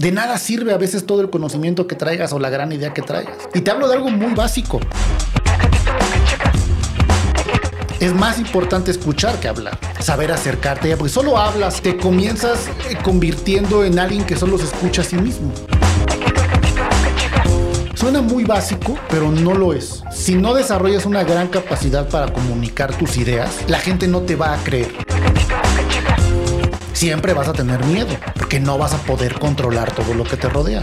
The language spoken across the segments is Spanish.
De nada sirve a veces todo el conocimiento que traigas o la gran idea que traigas. Y te hablo de algo muy básico. Es más importante escuchar que hablar, saber acercarte, porque solo hablas, te comienzas eh, convirtiendo en alguien que solo se escucha a sí mismo. Suena muy básico, pero no lo es. Si no desarrollas una gran capacidad para comunicar tus ideas, la gente no te va a creer. Siempre vas a tener miedo, porque no vas a poder controlar todo lo que te rodea.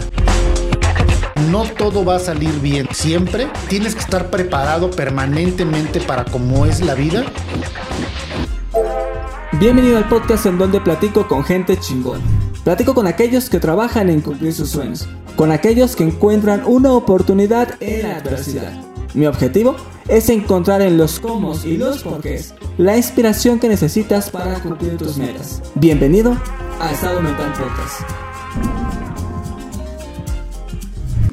No todo va a salir bien. Siempre tienes que estar preparado permanentemente para cómo es la vida. Bienvenido al podcast en donde platico con gente chingón. Platico con aquellos que trabajan en cumplir sus sueños con aquellos que encuentran una oportunidad en la adversidad. Mi objetivo es encontrar en los cómo y los porqués la inspiración que necesitas para cumplir tus metas. Bienvenido a Estado Mental Podcast.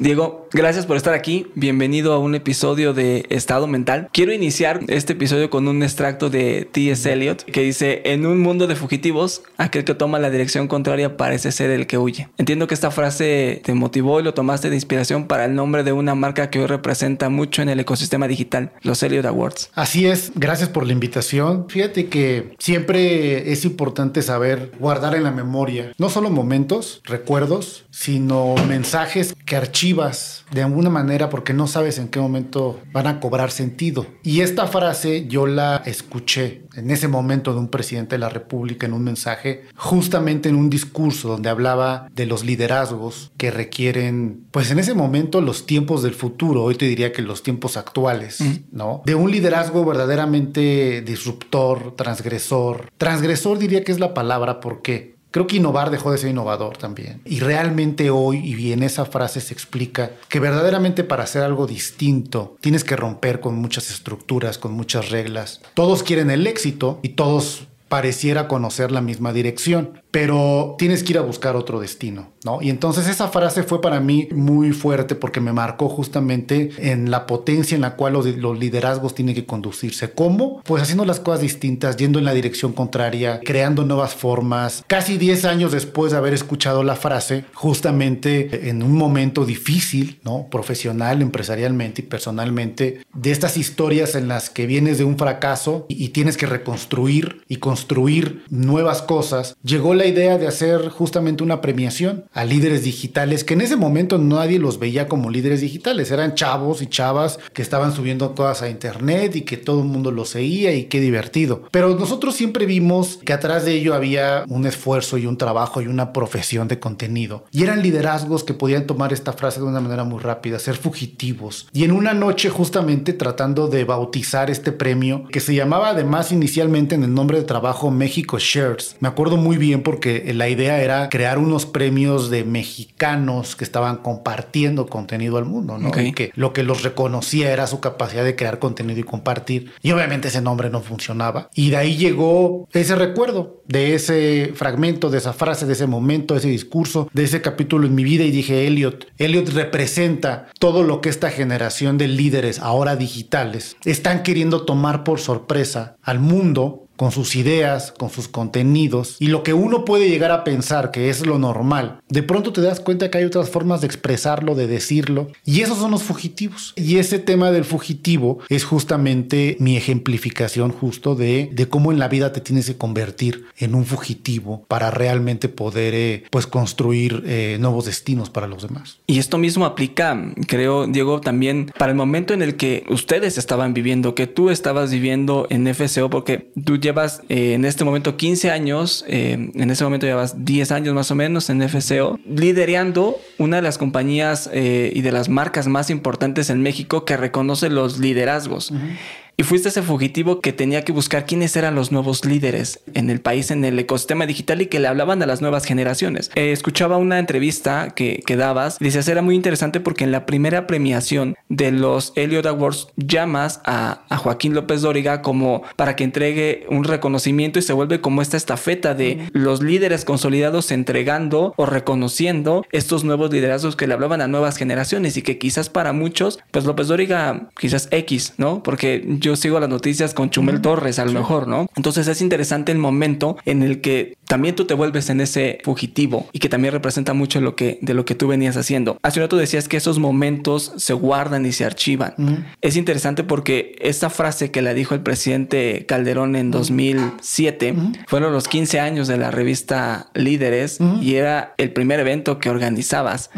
Diego, gracias por estar aquí. Bienvenido a un episodio de Estado Mental. Quiero iniciar este episodio con un extracto de T.S. Eliot que dice, en un mundo de fugitivos, aquel que toma la dirección contraria parece ser el que huye. Entiendo que esta frase te motivó y lo tomaste de inspiración para el nombre de una marca que hoy representa mucho en el ecosistema digital, los Eliot Awards. Así es, gracias por la invitación. Fíjate que siempre es importante saber guardar en la memoria no solo momentos, recuerdos, sino mensajes que archivan de alguna manera porque no sabes en qué momento van a cobrar sentido. Y esta frase yo la escuché en ese momento de un presidente de la República en un mensaje, justamente en un discurso donde hablaba de los liderazgos que requieren, pues en ese momento los tiempos del futuro, hoy te diría que los tiempos actuales, ¿no? De un liderazgo verdaderamente disruptor, transgresor. Transgresor diría que es la palabra porque Creo que innovar dejó de ser innovador también. Y realmente hoy, y en esa frase se explica que verdaderamente para hacer algo distinto tienes que romper con muchas estructuras, con muchas reglas. Todos quieren el éxito y todos pareciera conocer la misma dirección, pero tienes que ir a buscar otro destino, ¿no? Y entonces esa frase fue para mí muy fuerte porque me marcó justamente en la potencia en la cual los, liderazgos tienen que conducirse. ¿Cómo? Pues haciendo las cosas distintas, yendo en la dirección contraria, creando nuevas formas. Casi 10 años después de haber escuchado la frase, justamente en un momento difícil, ¿no? Profesional, empresarialmente y personalmente, de estas historias en las que vienes de un fracaso y, y tienes que reconstruir y construir nuevas cosas, llegó la idea de hacer justamente una premiación a líderes digitales que en ese momento nadie los veía como líderes digitales, eran chavos y chavas que estaban subiendo cosas a internet y que todo el mundo los seguía y qué divertido. Pero nosotros siempre vimos que atrás de ello había un esfuerzo y un trabajo y una profesión de contenido. Y eran liderazgos que podían tomar esta frase de una manera muy rápida, ser fugitivos. Y en una noche justamente tratando de bautizar este premio que se llamaba además inicialmente en el nombre de trabajo México Shares. Me acuerdo muy bien porque la idea era crear unos premios de mexicanos que estaban compartiendo contenido al mundo, ¿no? Y que lo que los reconocía era su capacidad de crear contenido y compartir. Y obviamente ese nombre no funcionaba. Y de ahí llegó ese recuerdo de ese fragmento, de esa frase, de ese momento, de ese discurso, de ese capítulo en mi vida y dije, Elliot, Elliot representa todo lo que esta generación de líderes ahora digitales están queriendo tomar por sorpresa al mundo con sus ideas, con sus contenidos y lo que uno puede llegar a pensar que es lo normal, de pronto te das cuenta que hay otras formas de expresarlo, de decirlo y esos son los fugitivos. Y ese tema del fugitivo es justamente mi ejemplificación justo de, de cómo en la vida te tienes que convertir en un fugitivo para realmente poder eh, pues construir eh, nuevos destinos para los demás. Y esto mismo aplica, creo, Diego, también para el momento en el que ustedes estaban viviendo, que tú estabas viviendo en FCO, porque tú llevas eh, en este momento 15 años, eh, en este momento llevas 10 años más o menos en FCO, liderando una de las compañías eh, y de las marcas más importantes en México que reconoce los liderazgos. Y fuiste ese fugitivo que tenía que buscar quiénes eran los nuevos líderes en el país, en el ecosistema digital y que le hablaban a las nuevas generaciones. Eh, escuchaba una entrevista que, que dabas decías era muy interesante porque en la primera premiación de los Elliot Awards llamas a, a Joaquín López Dóriga como para que entregue un reconocimiento y se vuelve como esta estafeta de los líderes consolidados entregando o reconociendo estos nuevos liderazgos que le hablaban a nuevas generaciones y que quizás para muchos, pues López Dóriga quizás X, ¿no? Porque yo sigo las noticias con Chumel Torres, a lo mejor, ¿no? Entonces es interesante el momento en el que también tú te vuelves en ese fugitivo y que también representa mucho lo que, de lo que tú venías haciendo. Hace un rato decías que esos momentos se guardan y se archivan. Es interesante porque esta frase que le dijo el presidente Calderón en 2007 fueron los 15 años de la revista Líderes y era el primer evento que organizabas.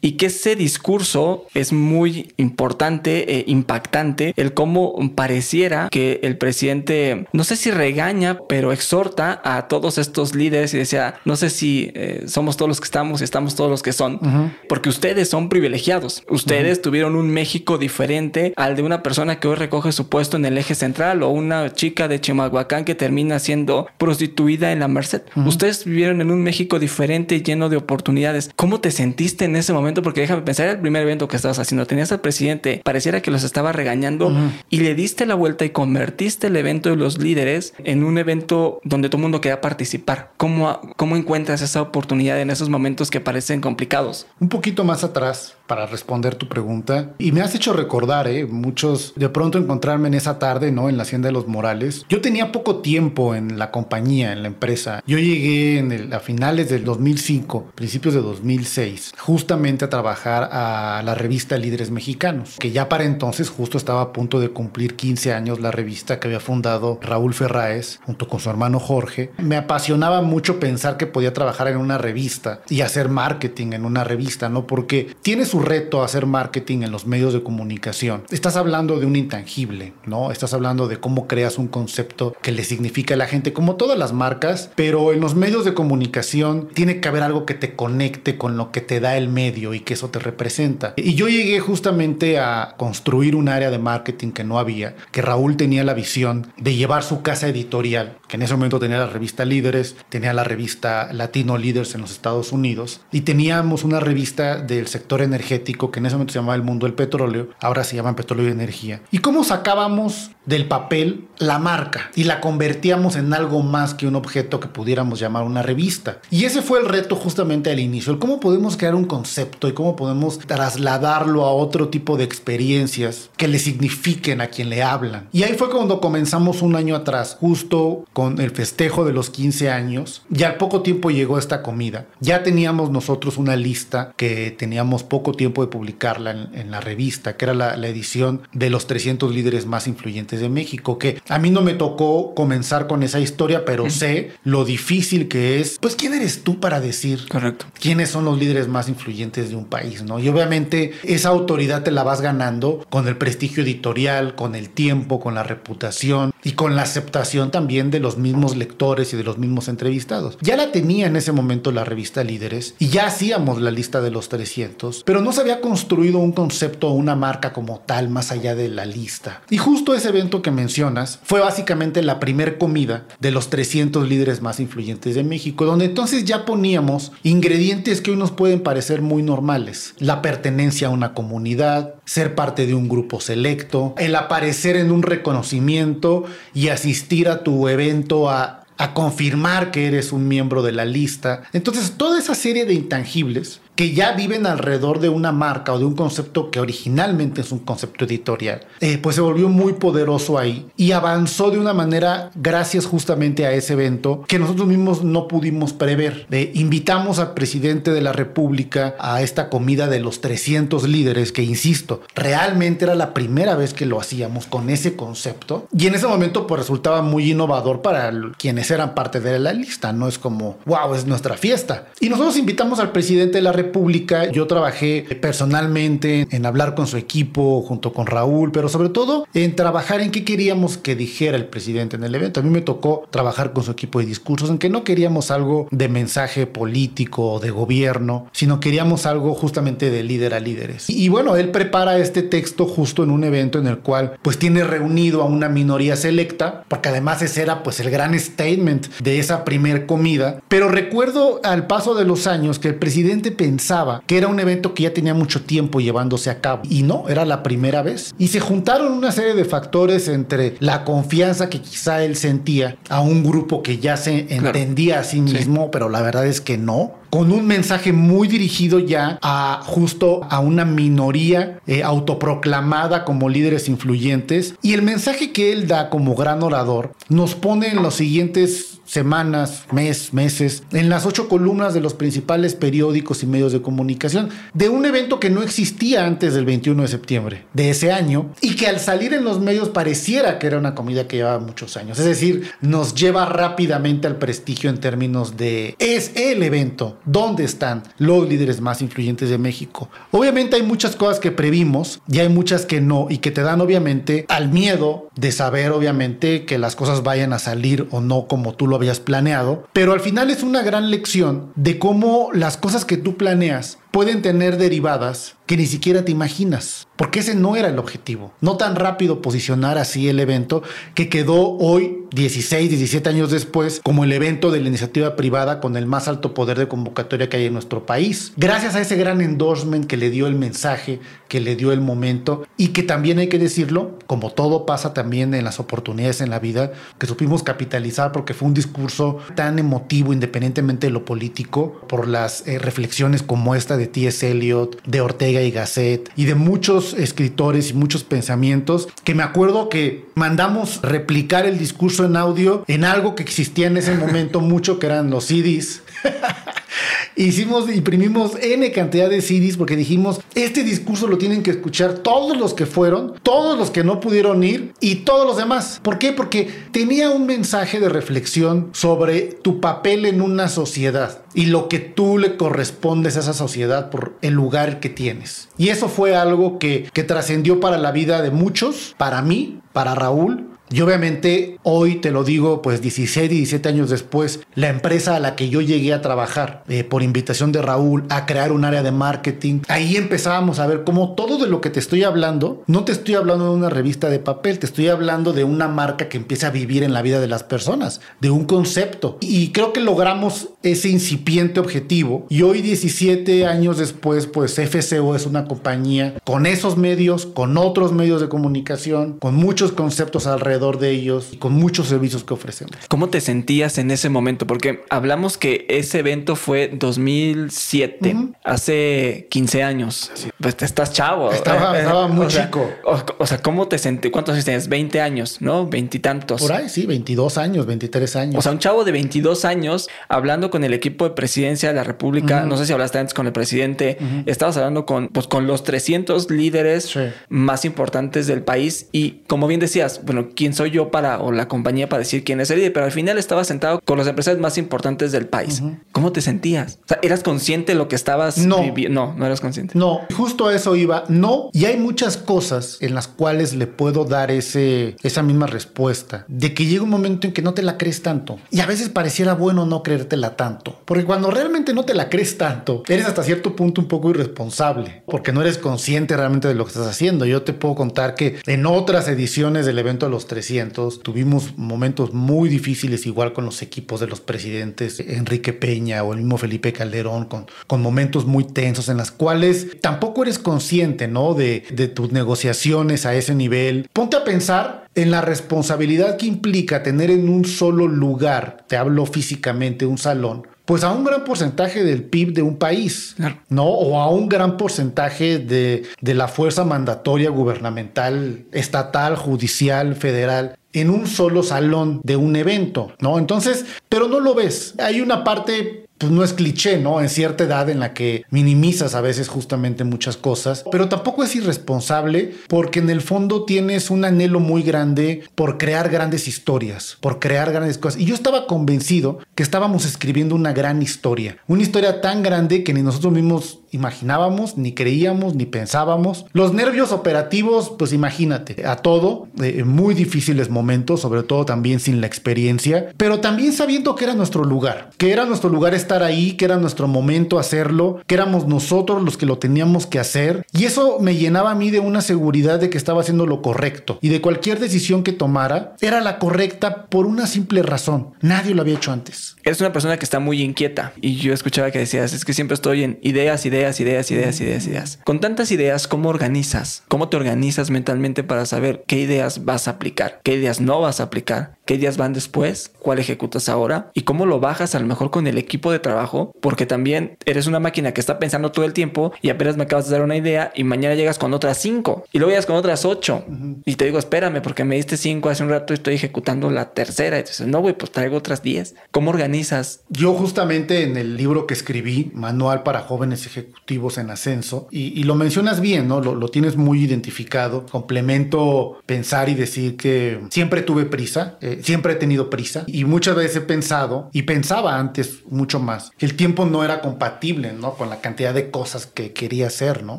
Y que ese discurso es muy importante e impactante, el cómo pareciera que el presidente, no sé si regaña, pero exhorta a todos estos líderes y decía, no sé si eh, somos todos los que estamos y estamos todos los que son, porque ustedes son privilegiados. Ustedes tuvieron un México diferente al de una persona que hoy recoge su puesto en el eje central o una chica de Chimalhuacán que termina siendo prostituida en la Merced. Ustedes vivieron en un México diferente, lleno de oportunidades. ¿Cómo te sentiste en ese momento? Porque déjame pensar, era el primer evento que estabas haciendo. Tenías al presidente, pareciera que los estaba regañando y le diste la vuelta y convertiste el evento de los líderes en un evento donde todo el mundo quería participar. ¿Cómo, ¿Cómo encuentras esa oportunidad en esos momentos que parecen complicados? Un poquito más atrás, para responder tu pregunta. Y me has hecho recordar, ¿eh? muchos, de pronto encontrarme en esa tarde, ¿no? En la Hacienda de los Morales. Yo tenía poco tiempo en la compañía, en la empresa. Yo llegué en a finales del 2005, principios de 2006, justamente a trabajar a la revista Líderes Mexicanos, que ya para entonces justo estaba a punto de cumplir 15 años la revista que había fundado Raúl Ferráez junto con su hermano Jorge. Me apasionaba mucho pensar que podía trabajar en una revista y hacer marketing en una revista, ¿no? Porque tiene su reto hacer marketing en los medios de comunicación. Estás hablando de un intangible, ¿no? Estás hablando de cómo creas un concepto que le significa a la gente, como todas las marcas, pero en los medios de comunicación tiene que haber algo que te conecte con lo que te da el medio y que eso te representa. Y yo llegué justamente a construir un área de marketing que no había, que Raúl tenía la visión de llevar su casa editorial, que en ese momento tenía la revista Líderes, tenía la revista Latino Líderes en los Estados Unidos y teníamos una revista del sector energético que en ese momento se llamaba el mundo del petróleo, ahora se llama petróleo y energía. ¿Y cómo sacábamos del papel la marca y la convertíamos en algo más que un objeto que pudiéramos llamar una revista? Y ese fue el reto justamente al inicio, el cómo podemos crear un concepto y cómo podemos trasladarlo a otro tipo de experiencias que le signifiquen a quien le hablan. Y ahí fue cuando comenzamos un año atrás, justo con el festejo de los 15 años. Ya al poco tiempo llegó esta comida. Ya teníamos nosotros una lista que teníamos poco tiempo de publicarla en, la revista, que era la, la edición de los 300 líderes más influyentes de México, que a mí no me tocó comenzar con esa historia, pero sé lo difícil que es. Pues, ¿quién eres tú para decir Correcto. quiénes son los líderes más influyentes de un país? ¿no? Y obviamente esa autoridad te la vas ganando con el prestigio editorial, con el tiempo, con la reputación y con la aceptación también de los mismos lectores y de los mismos entrevistados. Ya la tenía en ese momento la revista Líderes y ya hacíamos la lista de los 300, pero no se había construido un concepto o una marca como tal más allá de la lista. Y justo ese evento que mencionas fue básicamente la primer comida de los 300 líderes más influyentes de México, donde entonces ya poníamos ingredientes que hoy nos pueden parecer muy normales. La pertenencia a una comunidad, ser parte de un grupo selecto, el aparecer en un reconocimiento y asistir a tu evento a confirmar que eres un miembro de la lista. Entonces, toda esa serie de intangibles que ya viven alrededor de una marca o de un concepto que originalmente es un concepto editorial, eh, pues se volvió muy poderoso ahí y avanzó de una manera gracias justamente a ese evento que nosotros mismos no pudimos prever. invitamos al presidente de la República a esta comida de los 300 líderes que, insisto, realmente era la primera vez que lo hacíamos con ese concepto y en ese momento pues resultaba muy innovador para quienes eran parte de la lista, no es como, wow, es nuestra fiesta. Y nosotros invitamos al presidente de la República República, yo trabajé personalmente en hablar con su equipo junto con Raúl, pero sobre todo en trabajar en qué queríamos que dijera el presidente en el evento. A mí me tocó trabajar con su equipo de discursos en que no queríamos algo de mensaje político o de gobierno, sino queríamos algo justamente de líder a líderes. Y, bueno, él prepara este texto justo en un evento en el cual pues tiene reunido a una minoría selecta, porque además ese era pues el gran statement de esa primer comida. Pero recuerdo al paso de los años que el presidente pensó pensaba que era un evento que ya tenía mucho tiempo llevándose a cabo. Y no, era la primera vez. Y se juntaron una serie de factores entre la confianza que quizá él sentía a un grupo que ya se entendía a sí mismo, pero la verdad es que no con un mensaje muy dirigido ya a justo a una minoría eh, autoproclamada como líderes influyentes. Y el mensaje que él da como gran orador nos pone en los siguientes semanas, mes, meses, en las ocho columnas de los principales periódicos y medios de comunicación, de un evento que no existía antes del 21 de septiembre de ese año y que al salir en los medios pareciera que era una comida que llevaba muchos años. Es decir, nos lleva rápidamente al prestigio en términos de es el evento, dónde están los líderes más influyentes de México. Obviamente hay muchas cosas que previmos y hay muchas que no y que te dan obviamente al miedo de saber obviamente que las cosas vayan a salir o no como tú lo habías planeado, pero al final es una gran lección de cómo las cosas que tú planeas pueden tener derivadas que ni siquiera te imaginas, porque ese no era el objetivo. No tan rápido posicionar así el evento que quedó hoy, 16, 17 años después, como el evento de la iniciativa privada con el más alto poder de convocatoria que hay en nuestro país. Gracias a ese gran endorsement que le dio el mensaje, que le dio el momento y que también hay que decirlo, como todo pasa también en las oportunidades en la vida, que supimos capitalizar porque fue un discurso tan emotivo independientemente de lo político, por las eh, reflexiones como esta de T.S. Eliot, de Ortega y Gasset y de muchos escritores y muchos pensamientos que me acuerdo que mandamos replicar el discurso en audio en algo que existía en ese momento mucho que eran los CDs. Hicimos, imprimimos N cantidad de CDs porque dijimos, este discurso lo tienen que escuchar todos los que fueron, todos los que no pudieron ir y todos los demás. ¿Por qué? Porque tenía un mensaje de reflexión sobre tu papel en una sociedad y lo que tú le correspondes a esa sociedad por el lugar que tienes. Y eso fue algo que, que trascendió para la vida de muchos, para mí, para Raúl, y obviamente hoy te lo digo, pues 16, 17 años después, la empresa a la que yo llegué a trabajar eh, por invitación de Raúl a crear un área de marketing, ahí empezábamos a ver cómo todo de lo que te estoy hablando, no te estoy hablando de una revista de papel, te estoy hablando de una marca que empieza a vivir en la vida de las personas, de un concepto. Y creo que logramos ese incipiente objetivo. Y hoy 17 años después, pues FCO es una compañía con esos medios, con otros medios de comunicación, con muchos conceptos alrededor de ellos y con muchos servicios que ofrecemos. ¿Cómo te sentías en ese momento? Porque hablamos que ese evento fue 2007, hace 15 años. Pues te estás chavo. Estaba, estaba muy chico. o, sea, ¿cómo te sentí? ¿Cuántos años tienes? 20 años, ¿no? Veintitantos. Por ahí, sí, 22 años, 23 años. O sea, un chavo de 22 años hablando con el equipo de presidencia de la República. No sé si hablaste antes con el presidente. Estabas hablando con, pues, con los 300 líderes más importantes del país. Y como bien decías, bueno, ¿quién soy yo para, o la compañía para decir quién es el líder, pero al final estaba sentado con los empresarios más importantes del país. ¿Cómo te sentías? O sea, ¿eras consciente de lo que estabas no. No, no eras consciente. No, justo a eso iba. No, y hay muchas cosas en las cuales le puedo dar ese, esa misma respuesta, de que llega un momento en que no te la crees tanto. Y a veces pareciera bueno no creértela tanto, porque cuando realmente no te la crees tanto, eres hasta cierto punto un poco irresponsable, porque no eres consciente realmente de lo que estás haciendo. Yo te puedo contar que en otras ediciones del evento de los 300. Tuvimos momentos muy difíciles igual con los equipos de los presidentes, Enrique Peña o el mismo Felipe Calderón, con, con momentos muy tensos en las cuales tampoco eres consciente, ¿no? De, de tus negociaciones a ese nivel. Ponte a pensar en la responsabilidad que implica tener en un solo lugar, te hablo físicamente, un salón, pues a un gran porcentaje del PIB de un país, ¿no? O a un gran porcentaje de, de la fuerza mandatoria gubernamental, estatal, judicial, federal en un solo salón de un evento, ¿no? Entonces, pero no lo ves. Hay una parte pues no es cliché, ¿no? En cierta edad en la que minimizas a veces justamente muchas cosas, pero tampoco es irresponsable porque en el fondo tienes un anhelo muy grande por crear grandes historias, por crear grandes cosas. Y yo estaba convencido que estábamos escribiendo una gran historia, una historia tan grande que ni nosotros mismos imaginábamos, ni creíamos, ni pensábamos. Los nervios operativos, pues imagínate, a todo, eh, muy difíciles momentos, sobre todo también sin la experiencia, pero también sabiendo que era nuestro lugar, que era nuestro lugar ahí, que era nuestro momento hacerlo, que éramos nosotros los que lo teníamos que hacer. Y eso me llenaba a mí de una seguridad de que estaba haciendo lo correcto y de cualquier decisión que tomara era la correcta por una simple razón. Nadie lo había hecho antes. Eres una persona que está muy inquieta y yo escuchaba que decías, es que siempre estoy en ideas, ideas, ideas, ideas, ideas, ideas. Con tantas ideas, ¿cómo organizas? ¿Cómo te organizas mentalmente para saber qué ideas vas a aplicar, qué ideas no vas a aplicar, qué ideas van después, cuál ejecutas ahora y cómo lo bajas a lo mejor con el equipo de trabajo, porque también eres una máquina que está pensando todo el tiempo y apenas me acabas de dar una idea y mañana llegas con otras cinco y luego llegas con otras ocho y te digo, espérame, porque me diste cinco hace un rato y estoy ejecutando la tercera. Y dices, no, güey, pues traigo otras diez. ¿Cómo organizas? Yo justamente en el libro que escribí, Manual para Jóvenes Ejecutivos en Ascenso, y, lo mencionas bien, ¿no? Lo, lo tienes muy identificado. Complemento pensar y decir que siempre tuve prisa, eh, siempre he tenido prisa y muchas veces he pensado y pensaba antes mucho el tiempo no era compatible, ¿no? Con la cantidad de cosas que quería hacer, ¿no?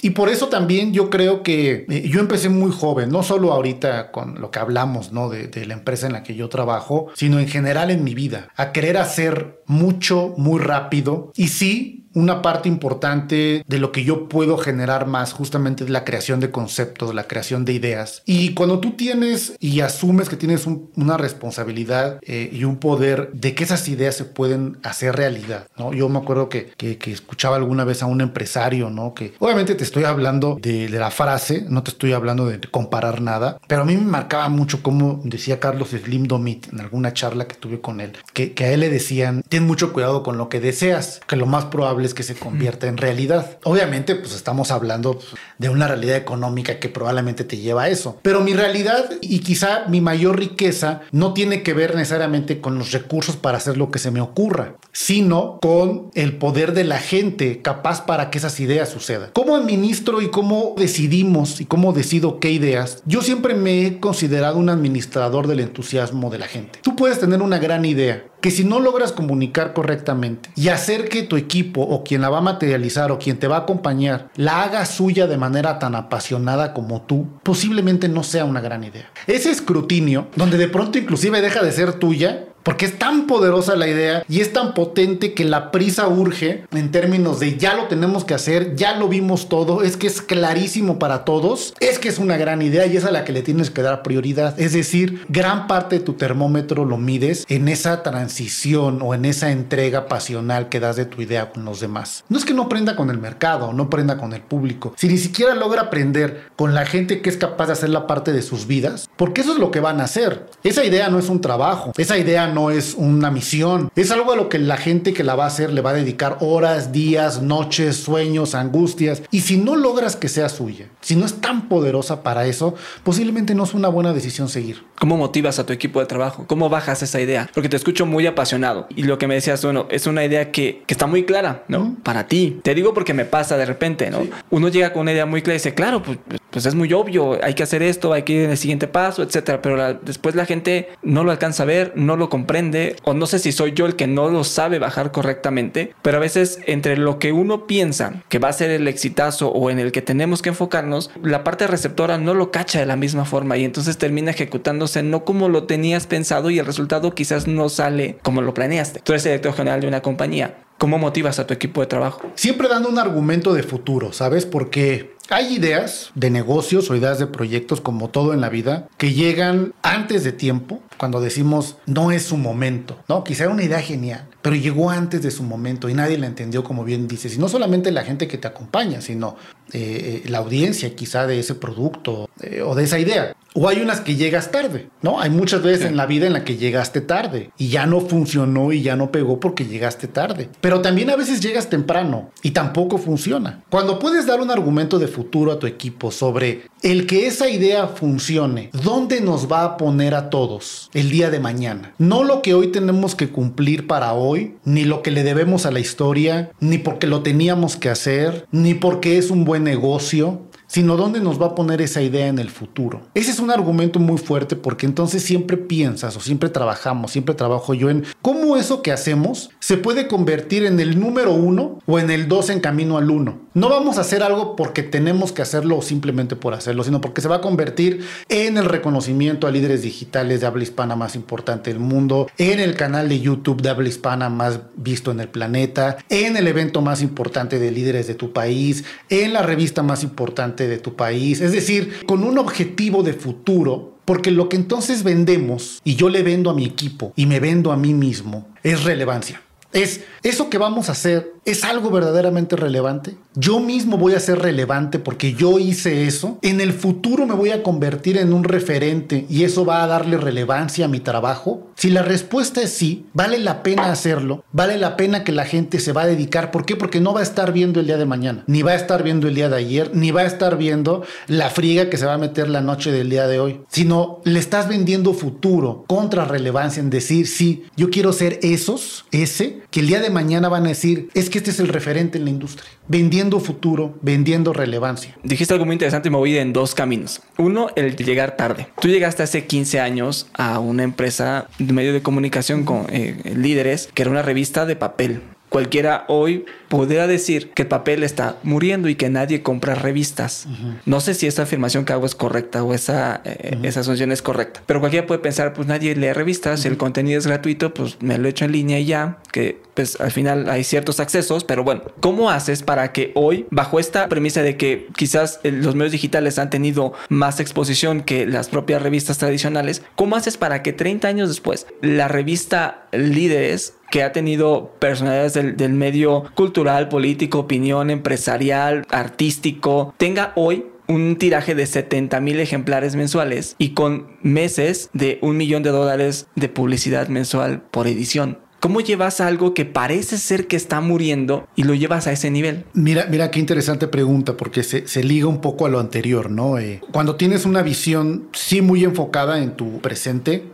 Y por eso también yo creo que eh, yo empecé muy joven, no solo ahorita con lo que hablamos, ¿no? De la empresa en la que yo trabajo, sino en general en mi vida, a querer hacer mucho, muy rápido y sí, una parte importante de lo que yo puedo generar más justamente es la creación de conceptos, la creación de ideas. Y cuando tú tienes y asumes que tienes una responsabilidad eh, y un poder de que esas ideas se pueden hacer realidad, ¿no? Yo me acuerdo que, que, escuchaba alguna vez a un empresario, ¿no? Que obviamente te estoy hablando de, la frase, no te estoy hablando de comparar nada, pero a mí me marcaba mucho como decía Carlos Slim Domit en alguna charla que tuve con él, que, que a él le decían, ten mucho cuidado con lo que deseas, que lo más probable que se convierta en realidad. Obviamente, pues estamos hablando de una realidad económica que probablemente te lleva a eso. Pero mi realidad y quizá mi mayor riqueza no tiene que ver necesariamente con los recursos para hacer lo que se me ocurra, sino con el poder de la gente capaz para que esas ideas sucedan. ¿Cómo administro y cómo decidimos y cómo decido qué ideas? Yo siempre me he considerado un administrador del entusiasmo de la gente. Tú puedes tener una gran idea, que si no logras comunicar correctamente y hacer que tu equipo o quien la va a materializar o quien te va a acompañar la haga suya de manera tan apasionada como tú, posiblemente no sea una gran idea. Ese escrutinio, donde de pronto inclusive deja de ser tuya, porque es tan poderosa la idea y es tan potente que la prisa urge en términos de ya lo tenemos que hacer, ya lo vimos todo, es que es clarísimo para todos, es que es una gran idea y es a la que le tienes que dar prioridad. Es decir, gran parte de tu termómetro lo mides en esa transición o en esa entrega pasional que das de tu idea con los demás. No es que no prenda con el mercado, no prenda con el público, si ni siquiera logra aprender con la gente que es capaz de hacer la parte de sus vidas, porque eso es lo que van a hacer. Esa idea no es un trabajo, esa idea no no es una misión. Es algo a lo que la gente que la va a hacer le va a dedicar horas, días, noches, sueños, angustias. Y si no logras que sea suya, si no es tan poderosa para eso, posiblemente no es una buena decisión seguir. ¿Cómo motivas a tu equipo de trabajo? ¿Cómo bajas esa idea? Porque te escucho muy apasionado. Y lo que me decías, bueno, es una idea que, está muy clara, ¿no? Para ti. Te digo porque me pasa de repente, ¿no? Uno llega con una idea muy clara y dice, claro, pues, pues es muy obvio, hay que hacer esto, hay que ir en el siguiente paso, etcétera. Pero después la gente no lo alcanza a ver, no lo comprende o no sé si soy yo el que no lo sabe bajar correctamente, pero a veces entre lo que uno piensa que va a ser el exitazo o en el que tenemos que enfocarnos, la parte receptora no lo cacha de la misma forma y entonces termina ejecutándose no como lo tenías pensado y el resultado quizás no sale como lo planeaste. Tú eres director general de una compañía. ¿Cómo motivas a tu equipo de trabajo? Siempre dando un argumento de futuro, ¿sabes? Porque hay ideas de negocios o ideas de proyectos, como todo en la vida, que llegan antes de tiempo, cuando decimos no es su momento, ¿no? Quizá era una idea genial, pero llegó antes de su momento y nadie la entendió, como bien dices. Y no solamente la gente que te acompaña, sino eh, eh, la audiencia quizá de ese producto eh, o de esa idea. O hay unas que llegas tarde, ¿no? Hay muchas veces en la vida en la que llegaste tarde y ya no funcionó y ya no pegó porque llegaste tarde. Pero también a veces llegas temprano y tampoco funciona. Cuando puedes dar un argumento de futuro a tu equipo sobre el que esa idea funcione, ¿dónde nos va a poner a todos el día de mañana? No lo que hoy tenemos que cumplir para hoy, ni lo que le debemos a la historia, ni porque lo teníamos que hacer, ni porque es un buen negocio, sino dónde nos va a poner esa idea en el futuro. Ese es un argumento muy fuerte porque entonces siempre piensas o siempre trabajamos, siempre trabajo yo en cómo eso que hacemos se puede convertir en el número uno o en el dos en camino al uno. No vamos a hacer algo porque tenemos que hacerlo o simplemente por hacerlo, sino porque se va a convertir en el reconocimiento a líderes digitales de habla hispana más importante del mundo, en el canal de YouTube de habla hispana más visto en el planeta, en el evento más importante de líderes de tu país, en la revista más importante de tu país, es decir, con un objetivo de futuro, porque lo que entonces vendemos, y yo le vendo a mi equipo y me vendo a mí mismo, es relevancia. Es eso que vamos a hacer es algo verdaderamente relevante. Yo mismo voy a ser relevante porque yo hice eso. En el futuro me voy a convertir en un referente y eso va a darle relevancia a mi trabajo. Si la respuesta es sí, vale la pena hacerlo. Vale la pena que la gente se va a dedicar. ¿Por qué? Porque no va a estar viendo el día de mañana, ni va a estar viendo el día de ayer, ni va a estar viendo la friega que se va a meter la noche del día de hoy, sino le estás vendiendo futuro, contra relevancia en decir, sí, yo quiero ser esos, ese, que el día de mañana van a decir, es que este es el referente en la industria, vendiendo futuro, vendiendo relevancia. Dijiste algo muy interesante y me voy en dos caminos. Uno, el llegar tarde. Tú llegaste hace 15 años a una empresa de medio de comunicación con eh, líderes que era una revista de papel. Cualquiera hoy podría decir que el papel está muriendo y que nadie compra revistas. No sé si esa afirmación que hago es correcta o esa, eh, esa asunción es correcta, pero cualquiera puede pensar, pues nadie lee revistas, si el contenido es gratuito, pues me lo echo en línea y ya, que pues al final hay ciertos accesos, pero bueno, ¿cómo haces para que hoy, bajo esta premisa de que quizás los medios digitales han tenido más exposición que las propias revistas tradicionales, ¿cómo haces para que 30 años después la revista Líderes que ha tenido personalidades del, del medio cultural, político, opinión, empresarial, artístico, tenga hoy un tiraje de 70 mil ejemplares mensuales y con meses de un millón de dólares de publicidad mensual por edición. ¿Cómo llevas algo que parece ser que está muriendo y lo llevas a ese nivel? Mira, mira qué interesante pregunta, porque se, liga un poco a lo anterior, ¿no? Eh, cuando tienes una visión, sí, muy enfocada en tu presente,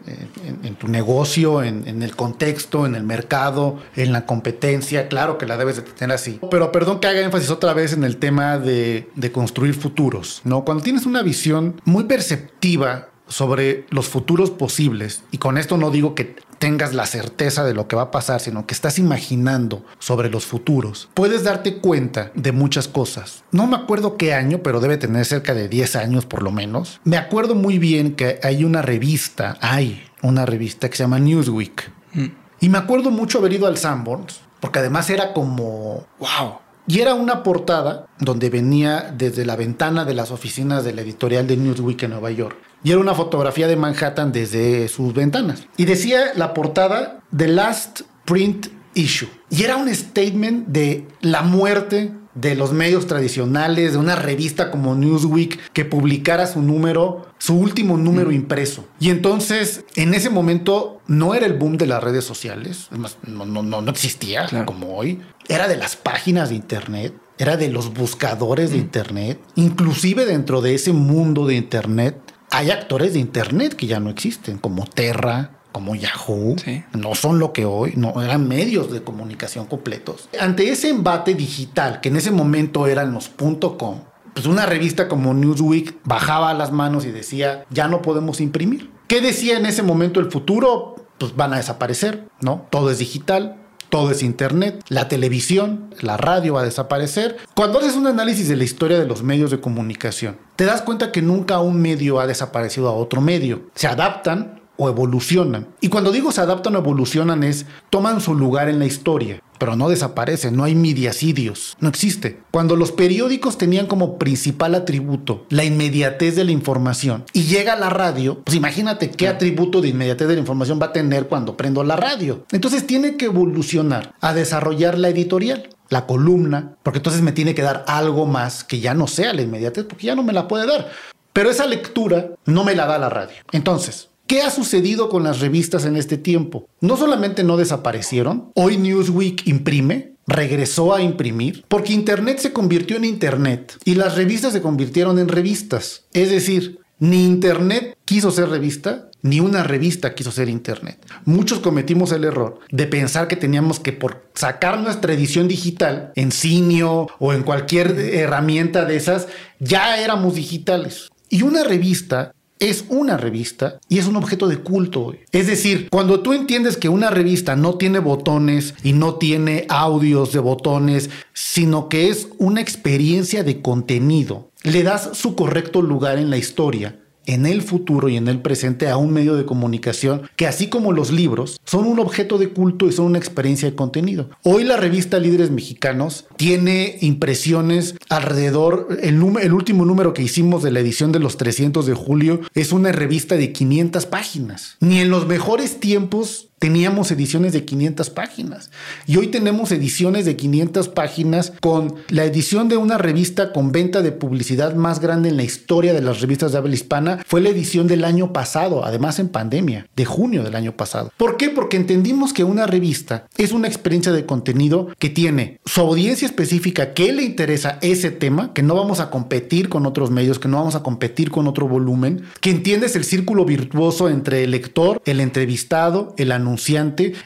en, tu negocio, en, el contexto, en el mercado, en la competencia, claro que la debes de tener así. Pero perdón que haga énfasis otra vez en el tema de, de construir futuros, ¿no? Cuando tienes una visión muy perceptiva sobre los futuros posibles, y con esto no digo que tengas la certeza de lo que va a pasar, sino que estás imaginando sobre los futuros, puedes darte cuenta de muchas cosas. No me acuerdo qué año, pero debe tener cerca de 10 años por lo menos. Me acuerdo muy bien que hay una revista, hay una revista que se llama Newsweek. Mm. Y me acuerdo mucho haber ido al Sanborns, porque además era como, wow, y era una portada donde venía desde la ventana de las oficinas de la editorial de Newsweek en Nueva York. Y era una fotografía de Manhattan desde sus ventanas. Y decía la portada The Last Print Issue. Y era un statement de la muerte de los medios tradicionales, de una revista como Newsweek que publicara su número, su último número mm. impreso. Y entonces, en ese momento, no era el boom de las redes sociales, no, no, no, existía como hoy, era de las páginas de Internet, era de los buscadores de mm. Internet, inclusive dentro de ese mundo de Internet hay actores de Internet que ya no existen, como Terra, como Yahoo, no son lo que hoy, no eran medios de comunicación completos. Ante ese embate digital, que en ese momento eran los .com, pues una revista como Newsweek bajaba las manos y decía, ya no podemos imprimir. ¿Qué decía en ese momento el futuro? Pues van a desaparecer, ¿no? Todo es digital, todo es Internet, la televisión, la radio va a desaparecer. Cuando haces un análisis de la historia de los medios de comunicación, te das cuenta que nunca un medio ha desaparecido a otro medio. Se adaptan o evolucionan. Y cuando digo se adaptan o evolucionan es toman su lugar en la historia pero no desaparece, no hay mediacidios, no existe. Cuando los periódicos tenían como principal atributo la inmediatez de la información y llega la radio, pues imagínate qué atributo de inmediatez de la información va a tener cuando prendo la radio. Entonces tiene que evolucionar a desarrollar la editorial la columna, porque entonces me tiene que dar algo más que ya no sea la inmediatez, porque ya no me la puede dar. Pero esa lectura no me la da la radio. Entonces, ¿Qué ha sucedido con las revistas en este tiempo? No solamente no desaparecieron, hoy Newsweek imprime, regresó a imprimir, porque Internet se convirtió en Internet y las revistas se convirtieron en revistas. Es decir, ni Internet quiso ser revista, ni una revista quiso ser Internet. Muchos cometimos el error de pensar que teníamos que por sacar nuestra edición digital en Cineo o en cualquier herramienta de esas, ya éramos digitales. Y una revista es una revista y es un objeto de culto. Es decir, cuando tú entiendes que una revista no tiene botones y no tiene audios de botones, sino que es una experiencia de contenido, le das su correcto lugar en la historia en el futuro y en el presente a un medio de comunicación que así como los libros son un objeto de culto y son una experiencia de contenido. Hoy la revista Líderes Mexicanos tiene impresiones alrededor, el, último número que hicimos de la edición de los 300 de julio es una revista de 500 páginas. Ni en los mejores tiempos teníamos ediciones de 500 páginas y hoy tenemos ediciones de 500 páginas con la edición de una revista con venta de publicidad más grande en la historia de las revistas de habla hispana. Fue la edición del año pasado, además en pandemia, de junio del año pasado. ¿Por qué? Porque entendimos que una revista es una experiencia de contenido que tiene su audiencia específica que le interesa ese tema, que no vamos a competir con otros medios, que no vamos a competir con otro volumen, que entiendes el círculo virtuoso entre el lector, el entrevistado, el anunciante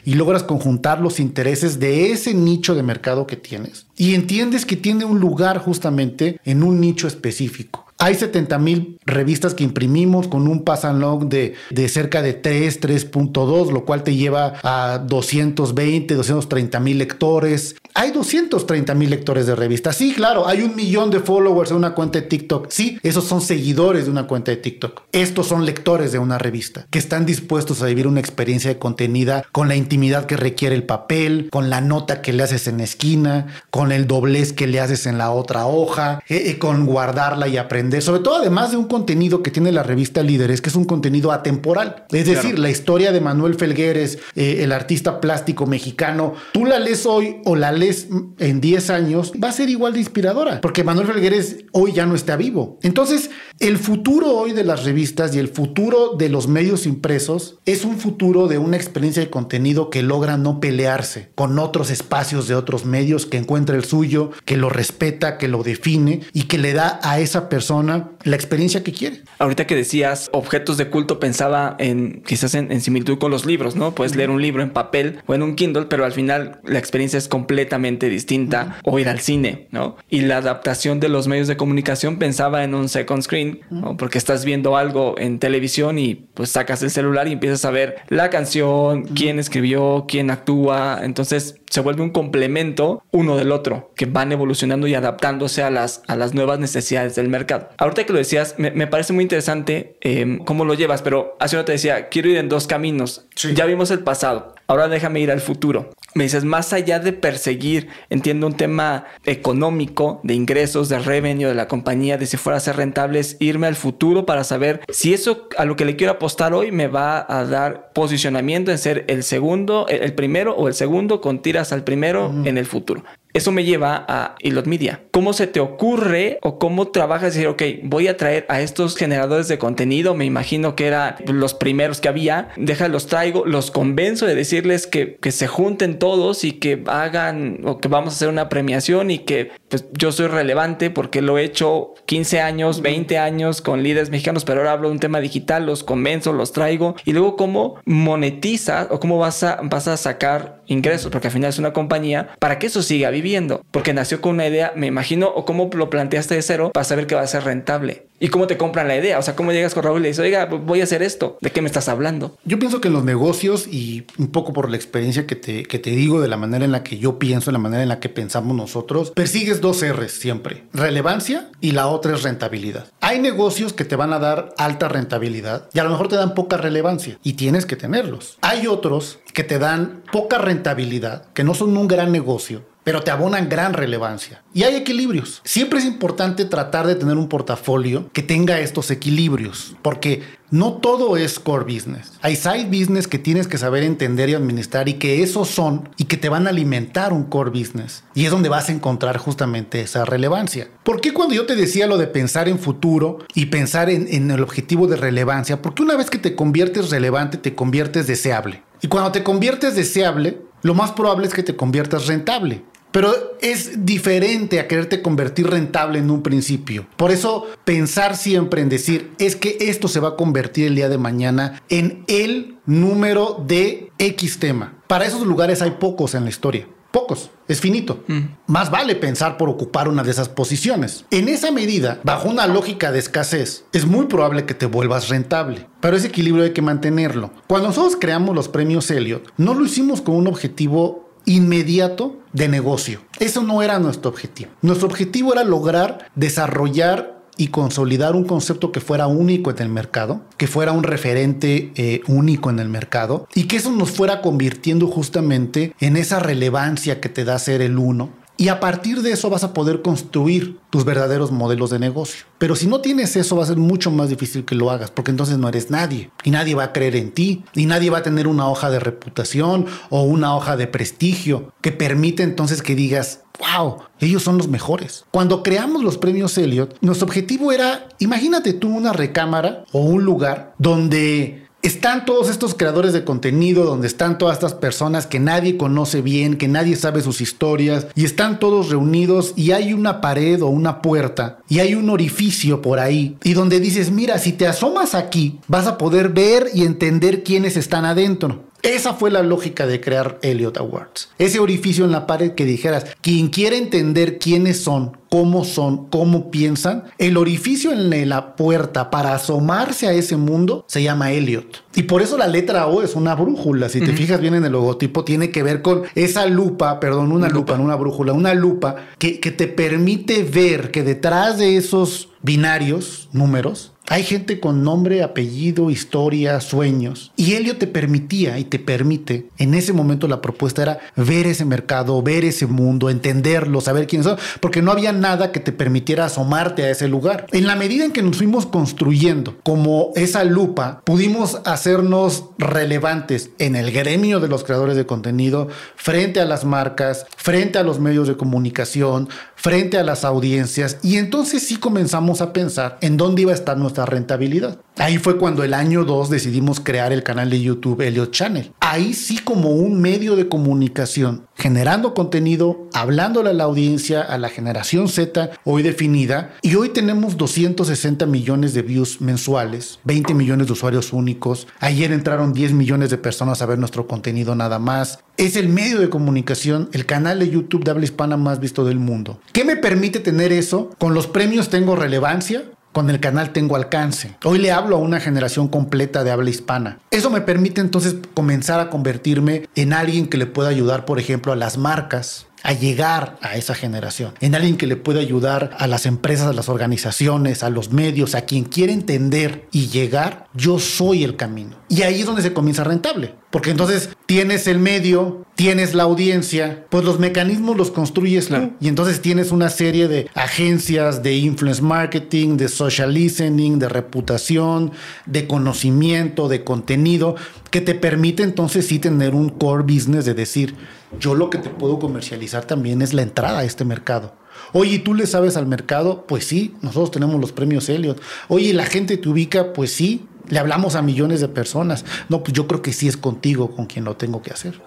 y logras conjuntar los intereses de ese nicho de mercado que tienes. Y entiendes que tiene un lugar justamente en un nicho específico. Hay 70 mil revistas que imprimimos con un pass and log de, de cerca de 3, 3.2, lo cual te lleva a 220, 230 mil lectores. Hay 230 mil lectores de revistas. Sí, claro, hay un millón de followers en una cuenta de TikTok. Sí, esos son seguidores de una cuenta de TikTok. Estos son lectores de una revista que están dispuestos a vivir una experiencia de contenida con la intimidad que requiere el papel, con la nota que le haces en esquina, con el doblez que le haces en la otra hoja, eh, eh, con guardarla y aprender sobre todo además de un contenido que tiene la revista Líderes, que es un contenido atemporal. Es decir, la historia de Manuel Felgueres, eh, el artista plástico mexicano, tú la lees hoy o la lees en 10 años, va a ser igual de inspiradora, porque Manuel Felgueres hoy ya no está vivo. Entonces, el futuro hoy de las revistas y el futuro de los medios impresos es un futuro de una experiencia de contenido que logra no pelearse con otros espacios de otros medios, que encuentra el suyo, que lo respeta, que lo define y que le da a esa persona persona la experiencia que quiere. Ahorita que decías objetos de culto, pensaba en quizás en, similitud con los libros, ¿no? Puedes leer un libro en papel o en un Kindle, pero al final la experiencia es completamente distinta o ir al cine, ¿no? Y la adaptación de los medios de comunicación pensaba en un second screen, ¿no? Porque estás viendo algo en televisión y pues sacas el celular y empiezas a ver la canción, quién escribió, quién actúa. Entonces se vuelve un complemento uno del otro, que van evolucionando y adaptándose a las, a las nuevas necesidades del mercado. Ahorita que lo decías, me, parece muy interesante em, cómo lo llevas, pero hace uno te decía, quiero ir en dos caminos. Ya vimos el pasado, ahora déjame ir al futuro. Me dices, más allá de perseguir, entiendo un tema económico, de ingresos, de revenue de la compañía, de si fuera a ser rentable, es irme al futuro para saber si eso a lo que le quiero apostar hoy me va a dar posicionamiento en ser el segundo, el, primero o el segundo con tiras al primero en el futuro. Eso me lleva a Elot Media. ¿Cómo se te ocurre o cómo trabajas? Decir, ok, voy a traer a estos generadores de contenido. Me imagino que eran los primeros que había. Déjalos traigo, los convenzo de decirles que, que se junten todos y que hagan o que vamos a hacer una premiación y que pues yo soy relevante porque lo he hecho 15 años, 20 años con líderes mexicanos, pero ahora hablo de un tema digital, los convenzo, los traigo y luego cómo monetiza o cómo vas a, vas a sacar ingresos, porque al final es una compañía para que eso siga viviendo, porque nació con una idea, me imagino, o cómo lo planteaste de cero para saber que va a ser rentable. ¿Y cómo te compran la idea? O sea, ¿cómo llegas con Raúl y le dices, oiga, voy a hacer esto? ¿De qué me estás hablando? Yo pienso que en los negocios y un poco por la experiencia que te, que te digo de la manera en la que yo pienso, la manera en la que pensamos nosotros, persigues dos R's siempre, relevancia y la otra es rentabilidad. Hay negocios que te van a dar alta rentabilidad y a lo mejor te dan poca relevancia y tienes que tenerlos. Hay otros que te dan poca rentabilidad, que no son un gran negocio, pero te abonan gran relevancia. Y hay equilibrios. Siempre es importante tratar de tener un portafolio que tenga estos equilibrios, porque no todo es core business. Hay side business que tienes que saber entender y administrar y que esos son y que te van a alimentar un core business. Y es donde vas a encontrar justamente esa relevancia. ¿Por qué cuando yo te decía lo de pensar en futuro y pensar en, en el objetivo de relevancia? Porque una vez que te conviertes relevante, te conviertes deseable. Y cuando te conviertes deseable, lo más probable es que te conviertas rentable. Pero es diferente a quererte convertir rentable en un principio. Por eso pensar siempre en decir, es que esto se va a convertir el día de mañana en el número de X tema. Para esos lugares hay pocos en la historia. Pocos, es finito. Mm. Más vale pensar por ocupar una de esas posiciones. En esa medida, bajo una lógica de escasez, es muy probable que te vuelvas rentable. Pero ese equilibrio hay que mantenerlo. Cuando nosotros creamos los premios Elliot, no lo hicimos con un objetivo inmediato de negocio. Eso no era nuestro objetivo. Nuestro objetivo era lograr desarrollar y consolidar un concepto que fuera único en el mercado, que fuera un referente eh, único en el mercado y que eso nos fuera convirtiendo justamente en esa relevancia que te da ser el uno Y a partir de eso vas a poder construir tus verdaderos modelos de negocio. Pero si no tienes eso, va a ser mucho más difícil que lo hagas, porque entonces no eres nadie. Y nadie va a creer en ti. Y nadie va a tener una hoja de reputación o una hoja de prestigio que permite entonces que digas, wow, ellos son los mejores. Cuando creamos los premios Elliot, nuestro objetivo era, imagínate tú una recámara o un lugar donde están todos estos creadores de contenido, donde están todas estas personas que nadie conoce bien, que nadie sabe sus historias, y están todos reunidos y hay una pared o una puerta y hay un orificio por ahí, y donde dices, mira, si te asomas aquí, vas a poder ver y entender quiénes están adentro. Esa fue la lógica de crear Elliot Awards. Ese orificio en la pared que dijeras, quien quiere entender quiénes son, cómo son, cómo piensan, el orificio en la puerta para asomarse a ese mundo se llama Elliot. Y por eso la letra O es una brújula. Si te fijas bien en el logotipo, tiene que ver con esa lupa, perdón, una lupa, no una brújula, una lupa que, que te permite ver que detrás de esos binarios, números, hay gente con nombre, apellido, historia, sueños. Y Helio te permitía y te permite, en ese momento la propuesta era ver ese mercado, ver ese mundo, entenderlo, saber quiénes son, porque no había nada que te permitiera asomarte a ese lugar. En la medida en que nos fuimos construyendo como esa lupa, pudimos hacernos relevantes en el gremio de los creadores de contenido, frente a las marcas, frente a los medios de comunicación, frente a las audiencias y entonces sí comenzamos a pensar en dónde iba a estar nuestra rentabilidad. Ahí fue cuando el año 2 decidimos crear el canal de YouTube Elliot Channel. Ahí sí como un medio de comunicación, generando contenido, hablándole a la audiencia, a la generación Z hoy definida. Y hoy tenemos 260 millones de views mensuales, 20 millones de usuarios únicos. Ayer entraron 10 millones de personas a ver nuestro contenido nada más. Es el medio de comunicación, el canal de YouTube de habla hispana más visto del mundo. ¿Qué me permite tener eso? Con los premios tengo relevancia, con el canal tengo alcance. Hoy le hablo a una generación completa de habla hispana. Eso me permite entonces comenzar a convertirme en alguien que le pueda ayudar, por ejemplo, a las marcas a llegar a esa generación, en alguien que le pueda ayudar a las empresas, a las organizaciones, a los medios, a quien quiere entender y llegar, yo soy el camino. Y ahí es donde se comienza rentable, porque entonces tienes el medio, tienes la audiencia, pues los mecanismos los construyes tú. Y entonces tienes una serie de agencias de influence marketing, de social listening, de reputación, de conocimiento, de contenido, que te permite entonces sí tener un core business de decir, yo lo que te puedo comercializar también es la entrada a este mercado. Oye, ¿tú le sabes al mercado? Pues sí, nosotros tenemos los premios Elliot. Oye, ¿la gente te ubica? Pues sí, le hablamos a millones de personas. No, pues yo creo que sí es contigo con quien lo tengo que hacer.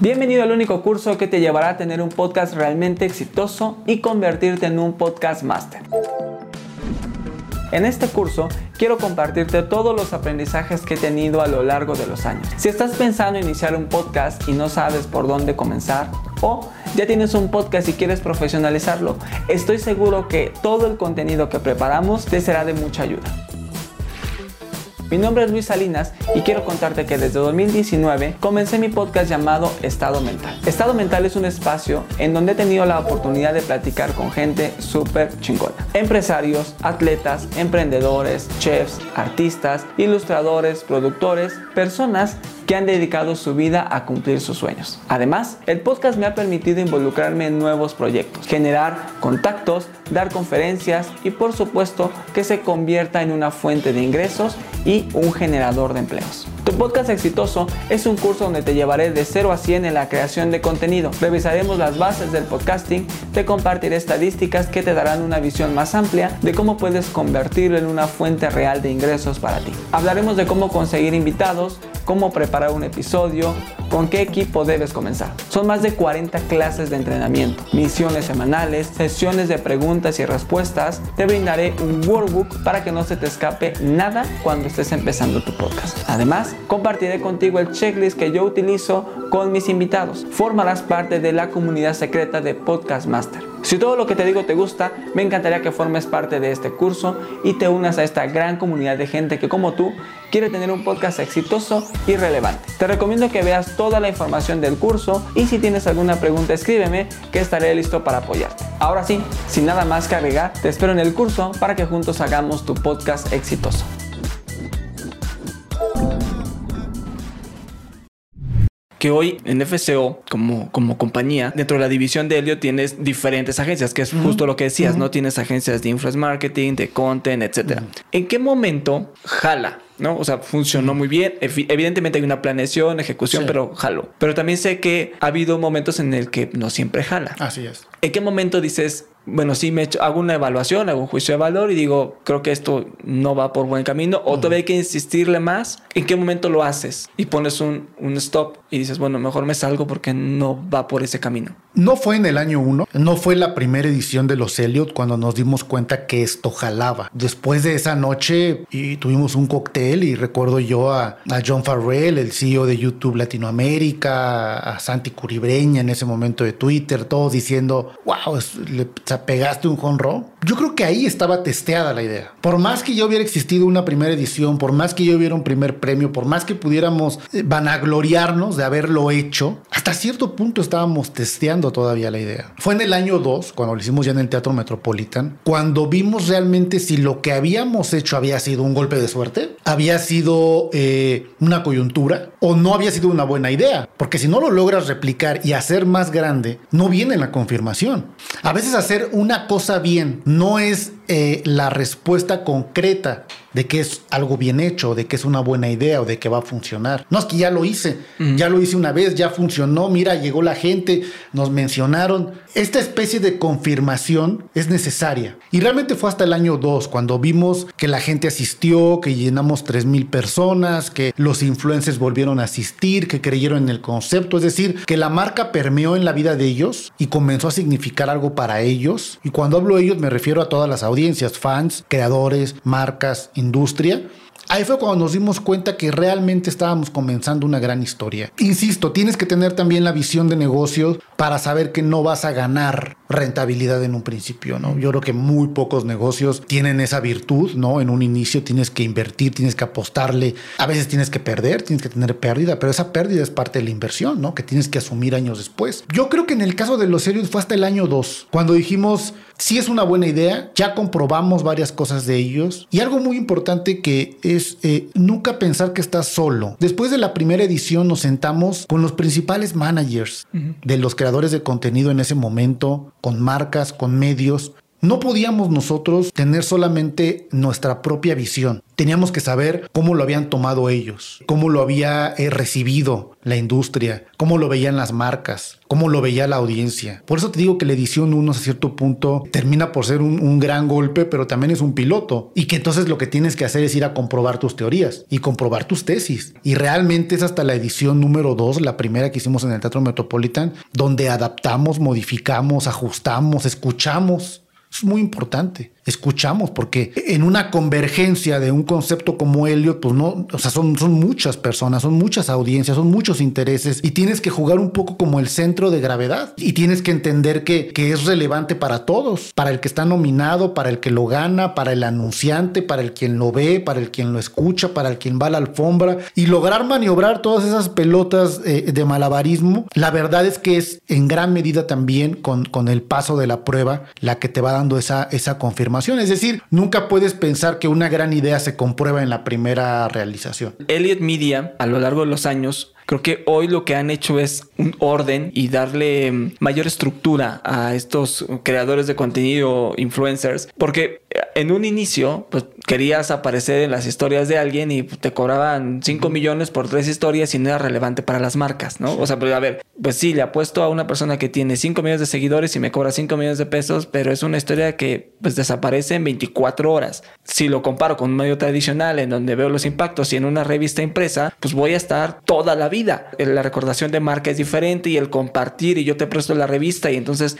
Bienvenido al único curso que te llevará a tener un podcast realmente exitoso y convertirte en un podcast master. En este curso quiero compartirte todos los aprendizajes que he tenido a lo largo de los años. Si estás pensando en iniciar un podcast y no sabes por dónde comenzar, o ya tienes un podcast y quieres profesionalizarlo, estoy seguro que todo el contenido que preparamos te será de mucha ayuda. Mi nombre es Luis Salinas y quiero contarte que desde 2019 comencé mi podcast llamado Estado Mental. Estado Mental es un espacio en donde he tenido la oportunidad de platicar con gente súper chingona. Empresarios, atletas, emprendedores, chefs, artistas, ilustradores, productores, personas que han dedicado su vida a cumplir sus sueños. Además, el podcast me ha permitido involucrarme en nuevos proyectos, generar contactos, dar conferencias y por supuesto que se convierta en una fuente de ingresos y un generador de empleos. Tu podcast exitoso es un curso donde te llevaré de 0 a 100 en la creación de contenido. Revisaremos las bases del podcasting, te compartiré estadísticas que te darán una visión más amplia de cómo puedes convertirlo en una fuente real de ingresos para ti. Hablaremos de cómo conseguir invitados, cómo preparar un episodio, con qué equipo debes comenzar. Son más de 40 clases de entrenamiento, misiones semanales, sesiones de preguntas y respuestas. Te brindaré un workbook para que no se te escape nada cuando estés empezando tu podcast. Además, compartiré contigo el checklist que yo utilizo con mis invitados. Formarás parte de la comunidad secreta de Podcast Master. Si todo lo que te digo te gusta, me encantaría que formes parte de este curso y te unas a esta gran comunidad de gente que como tú quiere tener un podcast exitoso y relevante. Te recomiendo que veas toda la información del curso y si tienes alguna pregunta escríbeme que estaré listo para apoyarte. Ahora sí, sin nada más que agregar, te espero en el curso para que juntos hagamos tu podcast exitoso. Que hoy en FCO, como, como compañía, dentro de la división de Elliot tienes diferentes agencias, que es justo lo que decías, ¿no? Tienes agencias de influence marketing, de content, etcétera. ¿En qué momento jala? ¿no? O sea, funcionó muy bien. Evidentemente hay una planeación, ejecución, pero jalo. Pero también sé que ha habido momentos en el que no siempre jala. Así es. ¿En qué momento dices, bueno, sí me hago una evaluación, hago un juicio de valor y digo, creo que esto no va por buen camino o todavía hay que insistirle más? ¿En qué momento lo haces? Y pones un, un stop y dices, bueno, mejor me salgo porque no va por ese camino. No fue en el año uno, no fue la primera edición de los Elliot cuando nos dimos cuenta que esto jalaba. Después de esa noche y tuvimos un cóctel y recuerdo yo a, a John Farrell, el CEO de YouTube Latinoamérica, a Santi Curibreña en ese momento de Twitter, todos diciendo, wow, le pegaste un honro. Yo creo que ahí estaba testeada la idea. Por más que ya hubiera existido una primera edición, por más que yo hubiera un primer premio, por más que pudiéramos eh, vanagloriarnos de haberlo hecho, hasta cierto punto estábamos testeando todavía la idea. Fue en el año 2, cuando lo hicimos ya en el Teatro Metropolitan, cuando vimos realmente si lo que habíamos hecho había sido un golpe de suerte, había sido eh, una coyuntura o no había sido una buena idea. Porque si no lo logras replicar y hacer más grande, no viene la confirmación. A veces hacer una cosa bien no es eh, la respuesta concreta de que es algo bien hecho, de que es una buena idea o de que va a funcionar. No es que ya lo hice, ya lo hice una vez, ya funcionó, mira, llegó la gente, nos mencionaron. Esta especie de confirmación es necesaria. Y realmente fue hasta el año 2, cuando vimos que la gente asistió, que llenamos 3 mil personas, que los influencers volvieron a asistir, que creyeron en el concepto, es decir, que la marca permeó en la vida de ellos y comenzó a significar algo para ellos. Y cuando hablo de ellos me refiero a todas las audiencias, fans, creadores, marcas, industria. Ahí fue cuando nos dimos cuenta que realmente estábamos comenzando una gran historia. Insisto, tienes que tener también la visión de negocio para saber que no vas a ganar rentabilidad en un principio, ¿no? Yo creo que muy pocos negocios tienen esa virtud, ¿no? En un inicio tienes que invertir, tienes que apostarle, a veces tienes que perder, tienes que tener pérdida, pero esa pérdida es parte de la inversión, ¿no? Que tienes que asumir años después. Yo creo que en el caso de los serios fue hasta el año 2, cuando dijimos, si es una buena idea, ya comprobamos varias cosas de ellos. Y algo muy importante que es eh, nunca pensar que estás solo. Después de la primera edición nos sentamos con los principales managers de los creadores de contenido en ese momento, con marcas, con medios, no podíamos nosotros tener solamente nuestra propia visión. Teníamos que saber cómo lo habían tomado ellos, cómo lo había eh, recibido la industria, cómo lo veían las marcas, cómo lo veía la audiencia. Por eso te digo que la edición 1 a cierto punto termina por ser un, un, gran golpe, pero también es un piloto. Y que entonces lo que tienes que hacer es ir a comprobar tus teorías y comprobar tus tesis. Y realmente es hasta la edición número 2, la primera que hicimos en el Teatro Metropolitan, donde adaptamos, modificamos, ajustamos, escuchamos es muy importante. Escuchamos, porque en una convergencia de un concepto como Elliot, pues no, o sea, son, son muchas personas, son muchas audiencias, son muchos intereses y tienes que jugar un poco como el centro de gravedad y tienes que entender que, que es relevante para todos, para el que está nominado, para el que lo gana, para el anunciante, para el quien lo ve, para el quien lo escucha, para el quien va a la alfombra y lograr maniobrar todas esas pelotas eh, de malabarismo. La verdad es que es en gran medida también con, con el paso de la prueba la que te va dando esa, esa confirmación. Es decir, nunca puedes pensar que una gran idea se comprueba en la primera realización. Elliot Media, a lo largo de los años, Creo que hoy lo que han hecho es un orden y darle mm, mayor estructura a estos creadores de contenido, influencers, porque eh, en un inicio, pues querías aparecer en las historias de alguien y te cobraban 5 millones por tres historias y no era relevante para las marcas, ¿no? O sea, pero a ver, pues sí, le apuesto a una persona que tiene 5 millones de seguidores y me cobra 5 millones de pesos, pero es una historia que pues desaparece en 24 horas. Si lo comparo con un medio tradicional en donde veo los impactos y en una revista impresa, pues voy a estar toda la vida la recordación de marca es diferente y el compartir y yo te presto la revista y entonces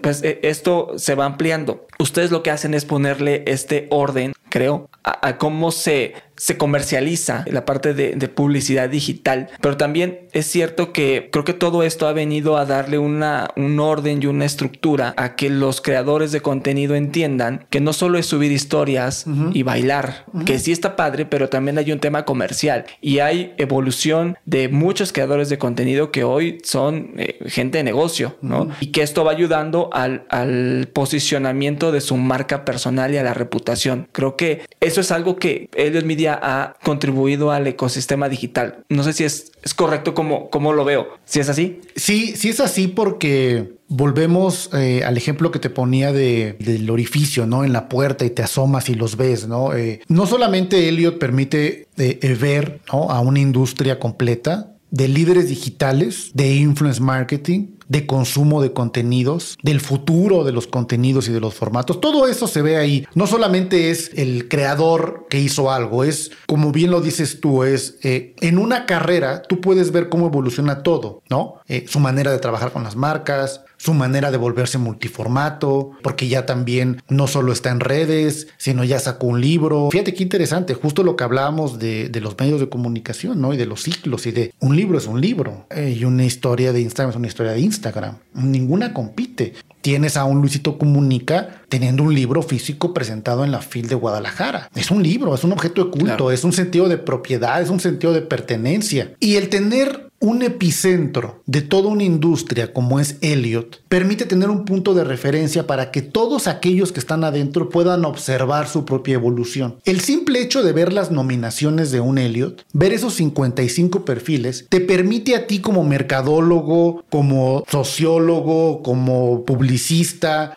pues e, esto se va ampliando. Ustedes lo que hacen es ponerle este orden, creo, a cómo se se comercializa la parte de, publicidad digital, pero también es cierto que creo que todo esto ha venido a darle una, un orden y una estructura a que los creadores de contenido entiendan que no solo es subir historias y bailar, que sí está padre, pero también hay un tema comercial y hay evolución de muchos creadores de contenido que hoy son eh, gente de negocio, ¿no? Y que esto va ayudando al, al posicionamiento de su marca personal y a la reputación. Creo que eso es algo que ellos Media ha contribuido al ecosistema digital. No sé si es, es correcto como, como lo veo. Si es así. Sí, sí es así porque volvemos eh, al ejemplo que te ponía de, del orificio, ¿no? En la puerta y te asomas y los ves, ¿no? Eh, no solamente Elliot permite eh, ver a una industria completa de líderes digitales, de influence marketing, de consumo de contenidos, del futuro de los contenidos y de los formatos. Todo eso se ve ahí. No solamente es el creador que hizo algo, es, como bien lo dices tú, es eh, en una carrera tú puedes ver cómo evoluciona todo, ¿no? Eh, su manera de trabajar con las marcas, su manera de volverse multiformato, porque ya también no solo está en redes, sino ya sacó un libro. Fíjate qué interesante, justo lo que hablábamos de, los medios de comunicación, ¿no? Y de los ciclos y de un libro es un libro eh, y una historia de Instagram es una historia de Instagram. Ninguna compite. Tienes a un Luisito Comunica teniendo un libro físico presentado en la FIL de Guadalajara. Es un libro, es un objeto de culto, es un sentido de propiedad, es un sentido de pertenencia. Y el tener un epicentro de toda una industria como es Elliot permite tener un punto de referencia para que todos aquellos que están adentro puedan observar su propia evolución. El simple hecho de ver las nominaciones de un Elliot, ver esos 55 perfiles, te permite a ti como mercadólogo, como sociólogo, como publicista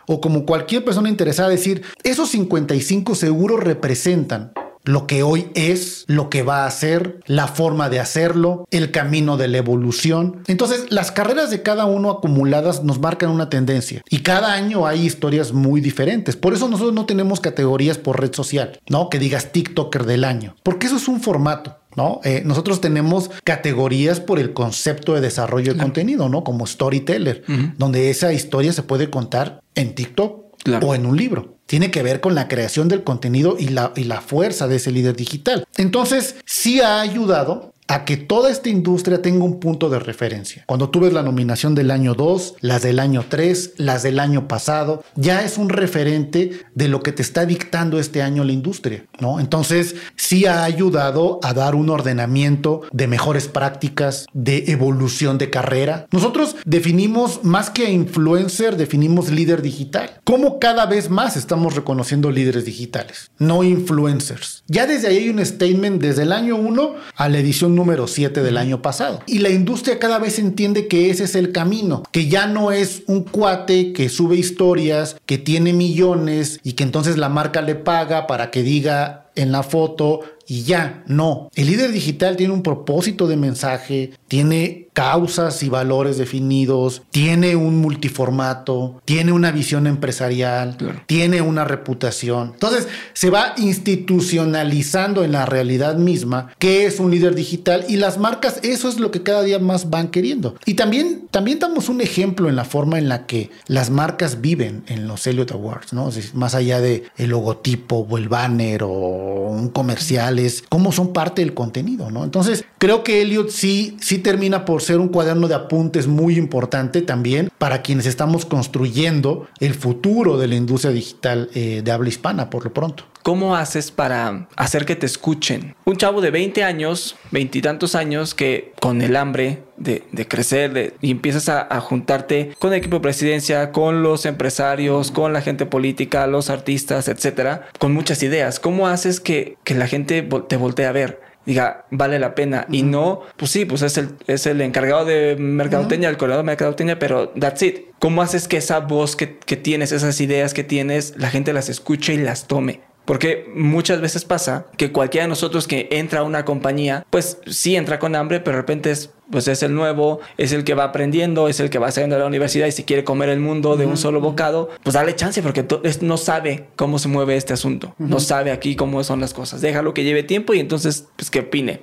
o como cualquier persona interesada decir, esos 55 seguro representan lo que hoy es, lo que va a ser, la forma de hacerlo, el camino de la evolución. Entonces, las carreras de cada uno acumuladas nos marcan una tendencia y cada año hay historias muy diferentes. Por eso nosotros no tenemos categorías por red social, ¿no? Que digas TikToker del año, porque eso es un formato. ¿No? Eh, nosotros tenemos categorías por el concepto de desarrollo de contenido, ¿no? Como storyteller, donde esa historia se puede contar en TikTok o en un libro tiene que ver con la creación del contenido y la, y la fuerza de ese líder digital. Entonces, sí ha ayudado a que toda esta industria tenga un punto de referencia. Cuando tú ves la nominación del año 2, las del año 3, las del año pasado, ya es un referente de lo que te está dictando este año la industria, ¿no? Entonces, sí ha ayudado a dar un ordenamiento de mejores prácticas, de evolución de carrera. Nosotros definimos más que influencer, definimos líder digital. ¿Cómo cada vez más estamos reconociendo líderes digitales, no influencers? Ya desde ahí hay un statement desde el año 1 a la edición número 7 del año pasado. Y la industria cada vez entiende que ese es el camino, que ya no es un cuate que sube historias, que tiene millones y que entonces la marca le paga para que diga en la foto y ya, no. El líder digital tiene un propósito de mensaje, tiene causas y valores definidos, tiene un multiformato, tiene una visión empresarial, tiene una reputación. Entonces se va institucionalizando en la realidad misma que es un líder digital y las marcas eso es lo que cada día más van queriendo. Y también, también damos un ejemplo en la forma en la que las marcas viven en los Elliot Awards, ¿no? más allá de el logotipo o el banner o un comercial, cómo son parte del contenido, ¿no? Entonces creo que Elliot sí, sí termina por ser un cuaderno de apuntes muy importante también para quienes estamos construyendo el futuro de la industria digital eh, de habla hispana, por lo pronto. ¿Cómo haces para hacer que te escuchen? Un chavo de 20 años, veintitantos años, que con el hambre de, crecer y empiezas a, juntarte con el equipo de presidencia, con los empresarios, con la gente política, los artistas, etcétera, con muchas ideas. ¿Cómo haces que, que la gente te voltee a ver? diga, vale la pena. Y no, pues sí, pues es el, es el encargado de mercadotecnia, el coordinador de mercadotecnia, pero that's it. ¿Cómo haces que esa voz que, que, tienes, esas ideas que tienes, la gente las escuche y las tome? Porque muchas veces pasa que cualquiera de nosotros que entra a una compañía, pues sí entra con hambre, pero de repente es pues es el nuevo, es el que va aprendiendo, es el que va saliendo de la universidad y si quiere comer el mundo de un solo bocado, pues dale chance porque no sabe cómo se mueve este asunto, no sabe aquí cómo son las cosas. Déjalo que lleve tiempo y entonces, pues que opine.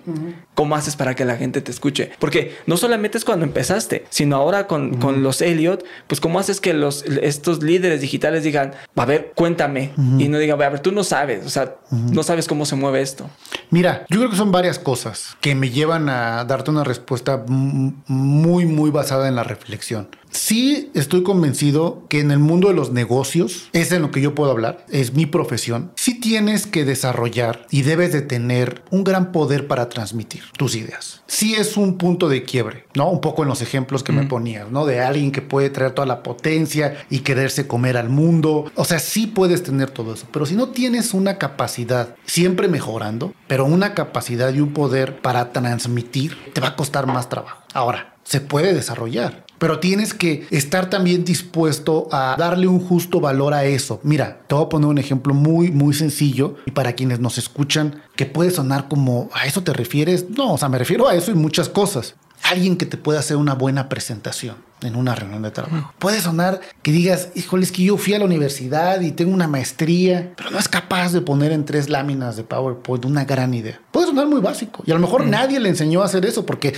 ¿Cómo haces para que la gente te escuche? Porque no solamente es cuando empezaste, sino ahora con, con los Elliot, pues cómo haces que los, estos líderes digitales digan, a ver, cuéntame, y no digan, a ver, tú no sabes, o sea, no sabes cómo se mueve esto. Mira, yo creo que son varias cosas que me llevan a darte una respuesta muy, muy basada en la reflexión. Sí estoy convencido que en el mundo de los negocios, es en lo que yo puedo hablar, es mi profesión, sí tienes que desarrollar y debes de tener un gran poder para transmitir tus ideas. Sí es un punto de quiebre, ¿no? Un poco en los ejemplos que me ponías, ¿no? De alguien que puede traer toda la potencia y quererse comer al mundo. O sea, sí puedes tener todo eso, pero si no tienes una capacidad, siempre mejorando, pero una capacidad y un poder para transmitir, te va a costar más trabajo. Ahora, se puede desarrollar pero tienes que estar también dispuesto a darle un justo valor a eso. Mira, te voy a poner un ejemplo muy, muy sencillo y para quienes nos escuchan, que puede sonar como, ¿a eso te refieres? No, o sea, me refiero a eso y muchas cosas alguien que te pueda hacer una buena presentación en una reunión de trabajo. Puede sonar que digas, híjole, es que yo fui a la universidad y tengo una maestría, pero no es capaz de poner en tres láminas de PowerPoint una gran idea. Puede sonar muy básico y a lo mejor nadie le enseñó a hacer eso porque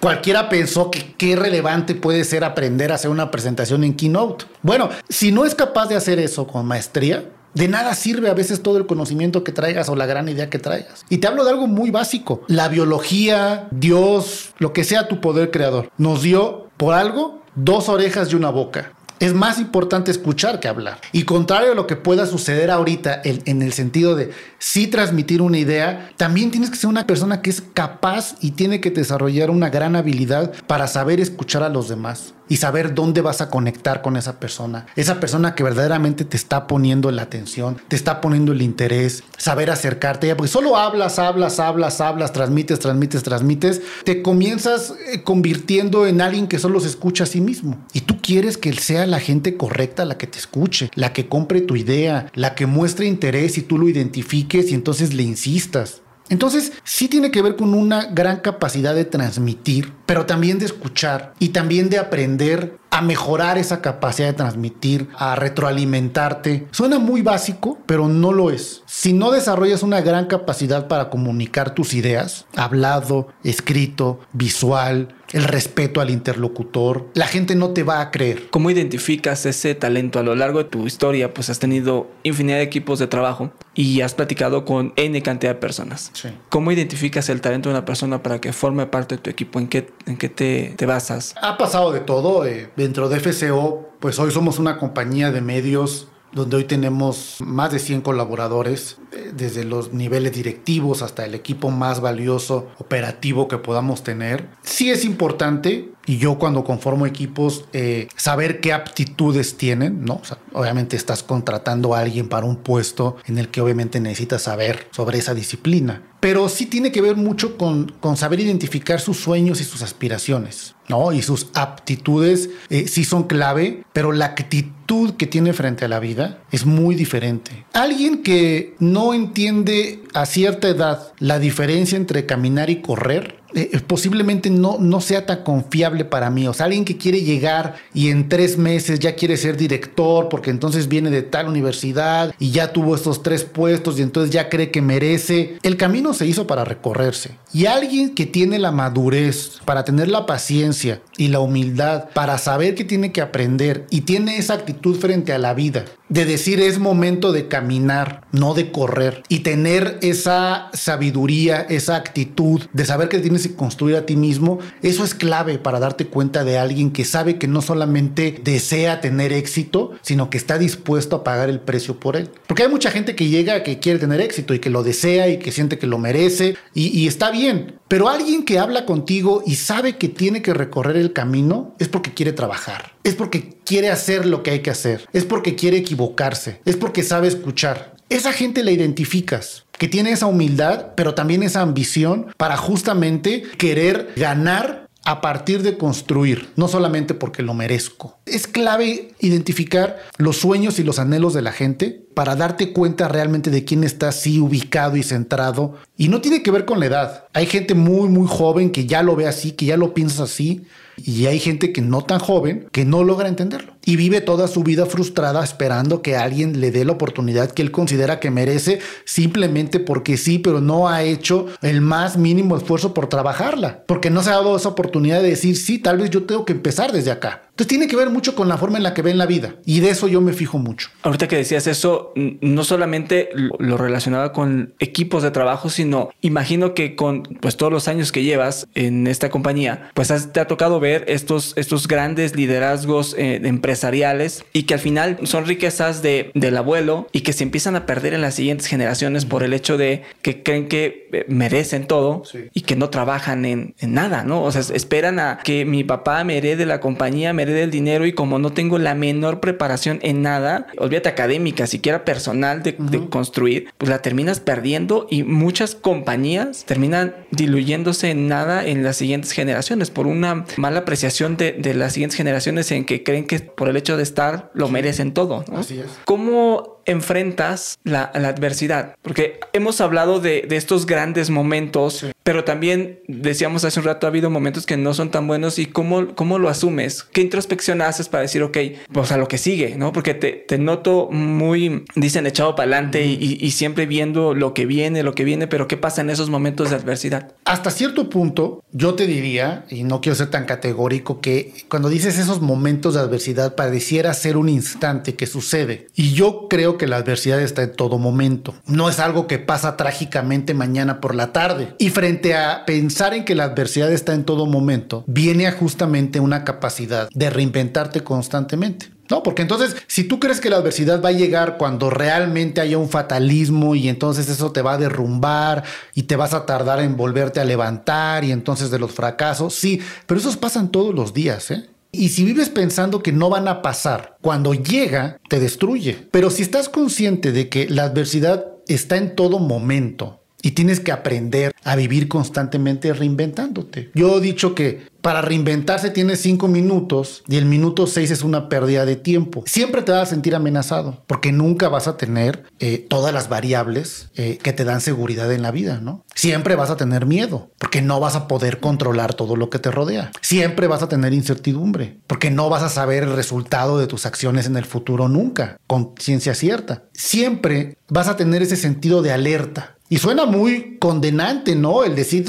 cualquiera pensó que qué relevante puede ser aprender a hacer una presentación en Keynote. Bueno, si no es capaz de hacer eso con maestría, de nada sirve a veces todo el conocimiento que traigas o la gran idea que traigas. Y te hablo de algo muy básico. La biología, Dios, lo que sea tu poder creador, nos dio por algo dos orejas y una boca. Es más importante escuchar que hablar. Y contrario a lo que pueda suceder ahorita en, el sentido de sí transmitir una idea, también tienes que ser una persona que es capaz y tiene que desarrollar una gran habilidad para saber escuchar a los demás y saber dónde vas a conectar con esa persona. Esa persona que verdaderamente te está poniendo la atención, te está poniendo el interés, saber acercarte a ella, porque solo hablas, hablas, hablas, hablas, transmites, transmites, transmites, te comienzas eh, convirtiendo en alguien que solo se escucha a sí mismo. Y tú quieres que sea la gente correcta la que te escuche, la que compre tu idea, la que muestre interés y tú lo identifiques y entonces le insistas. Entonces, sí tiene que ver con una gran capacidad de transmitir, pero también de escuchar y también de aprender a mejorar esa capacidad de transmitir, a retroalimentarte. Suena muy básico, pero no lo es. Si no desarrollas una gran capacidad para comunicar tus ideas, hablado, escrito, visual, el respeto al interlocutor, la gente no te va a creer. ¿Cómo identificas ese talento a lo largo de tu historia? Pues has tenido infinidad de equipos de trabajo y has platicado con N cantidad de personas. ¿Cómo identificas el talento de una persona para que forme parte de tu equipo? ¿En qué, en qué te, te basas? Ha pasado de todo. Eh, dentro de FCO, pues hoy somos una compañía de medios donde hoy tenemos más de 100 colaboradores, eh, desde los niveles directivos hasta el equipo más valioso operativo que podamos tener. Sí es importante, y yo cuando conformo equipos, eh, saber qué aptitudes tienen, ¿no? obviamente estás contratando a alguien para un puesto en el que obviamente necesitas saber sobre esa disciplina. Pero sí tiene que ver mucho con, con saber identificar sus sueños y sus aspiraciones. ¿no? Y sus aptitudes eh, sí son clave, pero la actitud que tiene frente a la vida es muy diferente. Alguien que no entiende a cierta edad la diferencia entre caminar y correr, eh, posiblemente no, no sea tan confiable para mí. O sea, alguien que quiere llegar y en tres meses ya quiere ser director porque entonces viene de tal universidad y ya tuvo estos tres puestos y entonces ya cree que merece. El camino se hizo para recorrerse. Y alguien que tiene la madurez para tener la paciencia y la humildad para saber que tiene que aprender y tiene esa actitud frente a la vida de decir es momento de caminar, no de correr y tener esa sabiduría, esa actitud de saber que tienes que construir a ti mismo, eso es clave para darte cuenta de alguien que sabe que no solamente desea tener éxito, sino que está dispuesto a pagar el precio por él. Porque hay mucha gente que llega que quiere tener éxito y que lo desea y que siente que lo merece y, está bien, pero alguien que habla contigo y sabe que tiene que recorrer el camino es porque quiere trabajar, es porque quiere hacer lo que hay que hacer, es porque quiere equivocarse, es porque sabe escuchar. Esa gente la identificas, que tiene esa humildad, pero también esa ambición para justamente querer ganar a partir de construir, no solamente porque lo merezco. Es clave identificar los sueños y los anhelos de la gente para darte cuenta realmente de quién está así ubicado y centrado. Y no tiene que ver con la edad. Hay gente muy, muy joven que ya lo ve así, que ya lo piensa así. Y hay gente que no tan joven que no logra entenderlo y vive toda su vida frustrada esperando que alguien le dé la oportunidad que él considera que merece simplemente porque sí, pero no ha hecho el más mínimo esfuerzo por trabajarla, porque no se ha dado esa oportunidad de decir, sí, tal vez yo tengo que empezar desde acá. Entonces tiene que ver mucho con la forma en la que ven la vida y de eso yo me fijo mucho. Ahorita que decías eso, no solamente lo relacionaba con equipos de trabajo, sino imagino que con pues todos los años que llevas en esta compañía, pues te ha tocado ver estos, estos grandes liderazgos eh, empresariales y que al final son riquezas de, del abuelo y que se empiezan a perder en las siguientes generaciones por el hecho de que creen que eh, merecen todo y que no trabajan en, en, nada, ¿no? O sea, esperan a que mi papá me herede la compañía, me del dinero y como no tengo la menor preparación en nada, olvídate académica, siquiera personal de, construir, pues la terminas perdiendo y muchas compañías terminan diluyéndose en nada en las siguientes generaciones por una mala apreciación de, las siguientes generaciones en que creen que por el hecho de estar lo merecen todo. Así es. ¿Cómo enfrentas la, adversidad? Porque hemos hablado de, estos grandes momentos, pero también decíamos hace un rato, ha habido momentos que no son tan buenos y cómo, cómo lo asumes, qué introspección haces para decir, ok, pues a lo que sigue, ¿no? Porque te, noto muy, dicen, echado para adelante y, siempre viendo lo que viene, lo que viene, pero ¿qué pasa en esos momentos de adversidad? Hasta cierto punto, yo te diría, y no quiero ser tan categórico, que cuando dices esos momentos de adversidad pareciera ser un instante que sucede. Y yo creo que la adversidad está en todo momento. No es algo que pasa trágicamente mañana por la tarde. Y frente a pensar en que la adversidad está en todo momento, viene a justamente una capacidad de reinventarte constantemente. No, porque entonces, si tú crees que la adversidad va a llegar cuando realmente haya un fatalismo y entonces eso te va a derrumbar y te vas a tardar en volverte a levantar y entonces de los fracasos, sí, pero esos pasan todos los días, ¿eh? Y si vives pensando que no van a pasar, cuando llega, te destruye. Pero si estás consciente de que la adversidad está en todo momento y tienes que aprender a vivir constantemente reinventándote. Yo he dicho que para reinventarse tienes cinco minutos y el minuto seis es una pérdida de tiempo. Siempre te vas a sentir amenazado porque nunca vas a tener eh, todas las variables eh, que te dan seguridad en la vida, ¿no? Siempre vas a tener miedo porque no vas a poder controlar todo lo que te rodea. Siempre vas a tener incertidumbre porque no vas a saber el resultado de tus acciones en el futuro nunca, con ciencia cierta. Siempre vas a tener ese sentido de alerta y suena muy condenante, ¿no? El decir,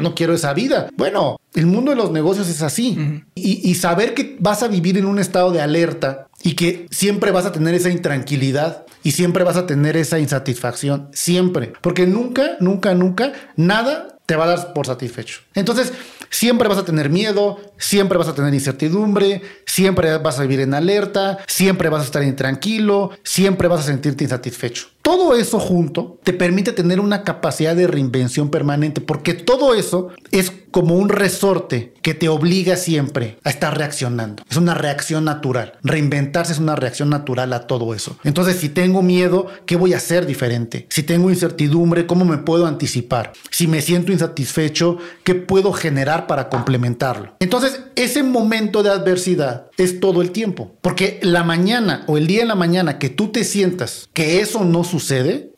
no, quiero esa vida. Bueno, el mundo de los negocios es así. y, y, saber que vas a vivir en un estado de alerta y que siempre vas a tener esa intranquilidad y siempre vas a tener esa insatisfacción. Siempre. Porque nunca, nunca, nunca, nada te va a dar por satisfecho. Entonces, siempre vas a tener miedo, siempre vas a tener incertidumbre, siempre vas a vivir en alerta, siempre vas a estar intranquilo, siempre vas a sentirte insatisfecho. Todo eso junto te permite tener una capacidad de reinvención permanente, porque todo eso es como un resorte que te obliga siempre a estar reaccionando. Es una reacción natural. Reinventarse es una reacción natural a todo eso. Entonces, si tengo miedo, ¿qué voy a hacer diferente? Si tengo incertidumbre, ¿cómo me puedo anticipar? Si me siento insatisfecho, ¿qué puedo generar para complementarlo? Entonces, ese momento de adversidad es todo el tiempo, porque la mañana o el día en la mañana que tú te sientas que eso no sucede,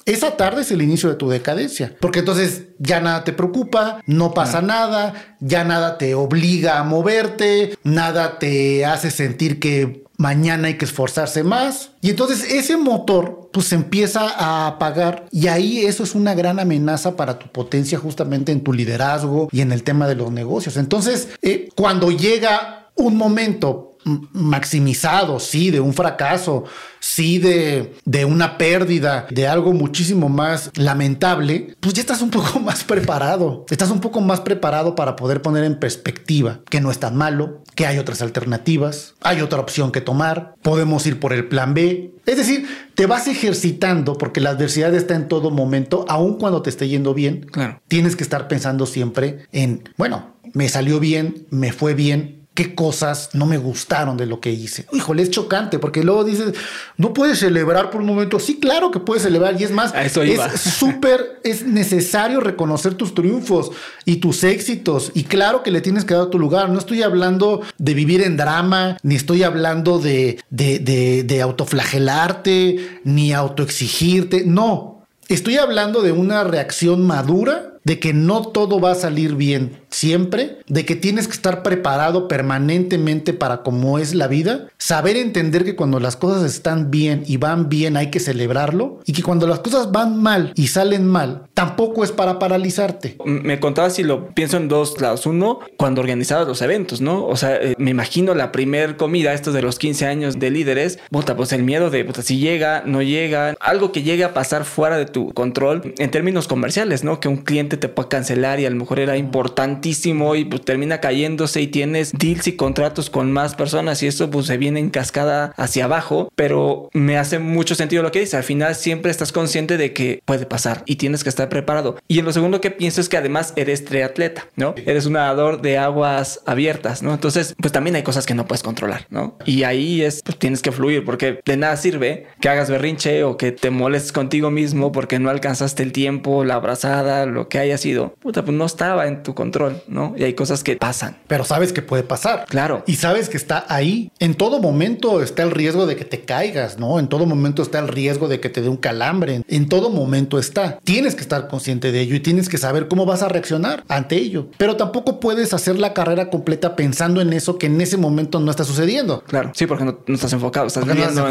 esa tarde es el inicio de tu decadencia, porque entonces ya nada te preocupa, no pasa nada, ya nada te obliga a moverte, nada te hace sentir que mañana hay que esforzarse más. Y entonces ese motor pues empieza a apagar y ahí eso es una gran amenaza para tu potencia justamente en tu liderazgo y en el tema de los negocios. Entonces, eh, cuando llega un momento maximizado, sí, de un fracaso, sí, de, de, una pérdida, de algo muchísimo más lamentable, pues ya estás un poco más preparado. Estás un poco más preparado para poder poner en perspectiva que no es tan malo, que hay otras alternativas, hay otra opción que tomar, podemos ir por el plan B. Es decir, te vas ejercitando porque la adversidad está en todo momento, aun cuando te esté yendo bien. Claro. Tienes que estar pensando siempre en, bueno, me salió bien, me fue bien, qué cosas no me gustaron de lo que hice. Híjole, es chocante porque luego dices, no puedes celebrar por un momento. Sí, claro que puedes celebrar y es más, es súper, es necesario reconocer tus triunfos y tus éxitos y claro que le tienes que dar tu lugar. No estoy hablando de vivir en drama, ni estoy hablando de, de, de, de autoflagelarte, ni autoexigirte. No, estoy hablando de una reacción madura de que no todo va a salir bien siempre, de que tienes que estar preparado permanentemente para cómo es la vida, saber entender que cuando las cosas están bien y van bien hay que celebrarlo y que cuando las cosas van mal y salen mal, tampoco es para paralizarte. Me contaba si lo pienso en dos lados. Uno, cuando organizabas los eventos, ¿no? O sea, eh, me imagino la primer comida, estos de los 15 años de líderes, puta, pues el miedo de, si llega, no llega, algo que llegue a pasar fuera de tu control en términos comerciales, ¿no? Que un cliente te pueda cancelar y a lo mejor era importantísimo y pues termina cayéndose y tienes deals y contratos con más personas y eso pues se viene en cascada hacia abajo, pero me hace mucho sentido lo que dice. Al final siempre estás consciente de que puede pasar y tienes que estar preparado. Y en lo segundo que pienso es que además eres triatleta, ¿no? Eres un nadador de aguas abiertas, ¿no? Entonces, pues también hay cosas que no puedes controlar, ¿no? Y ahí es, pues tienes que fluir porque de nada sirve que hagas berrinche o que te molestes contigo mismo porque no alcanzaste el tiempo, la abrazada, lo que haya sido. Puta, pues no estaba en tu control, ¿no? Y hay cosas que pasan. Pero sabes que puede pasar. Claro. Y sabes que está ahí. En todo momento está el riesgo de que te caigas, ¿no? En todo momento está el riesgo de que te dé un calambre. En todo momento está. Tienes que estar consciente de ello y tienes que saber cómo vas a reaccionar ante ello. Pero tampoco puedes hacer la carrera completa pensando en eso que en ese momento no está sucediendo. Claro, sí, porque no, estás enfocado, estás viviendo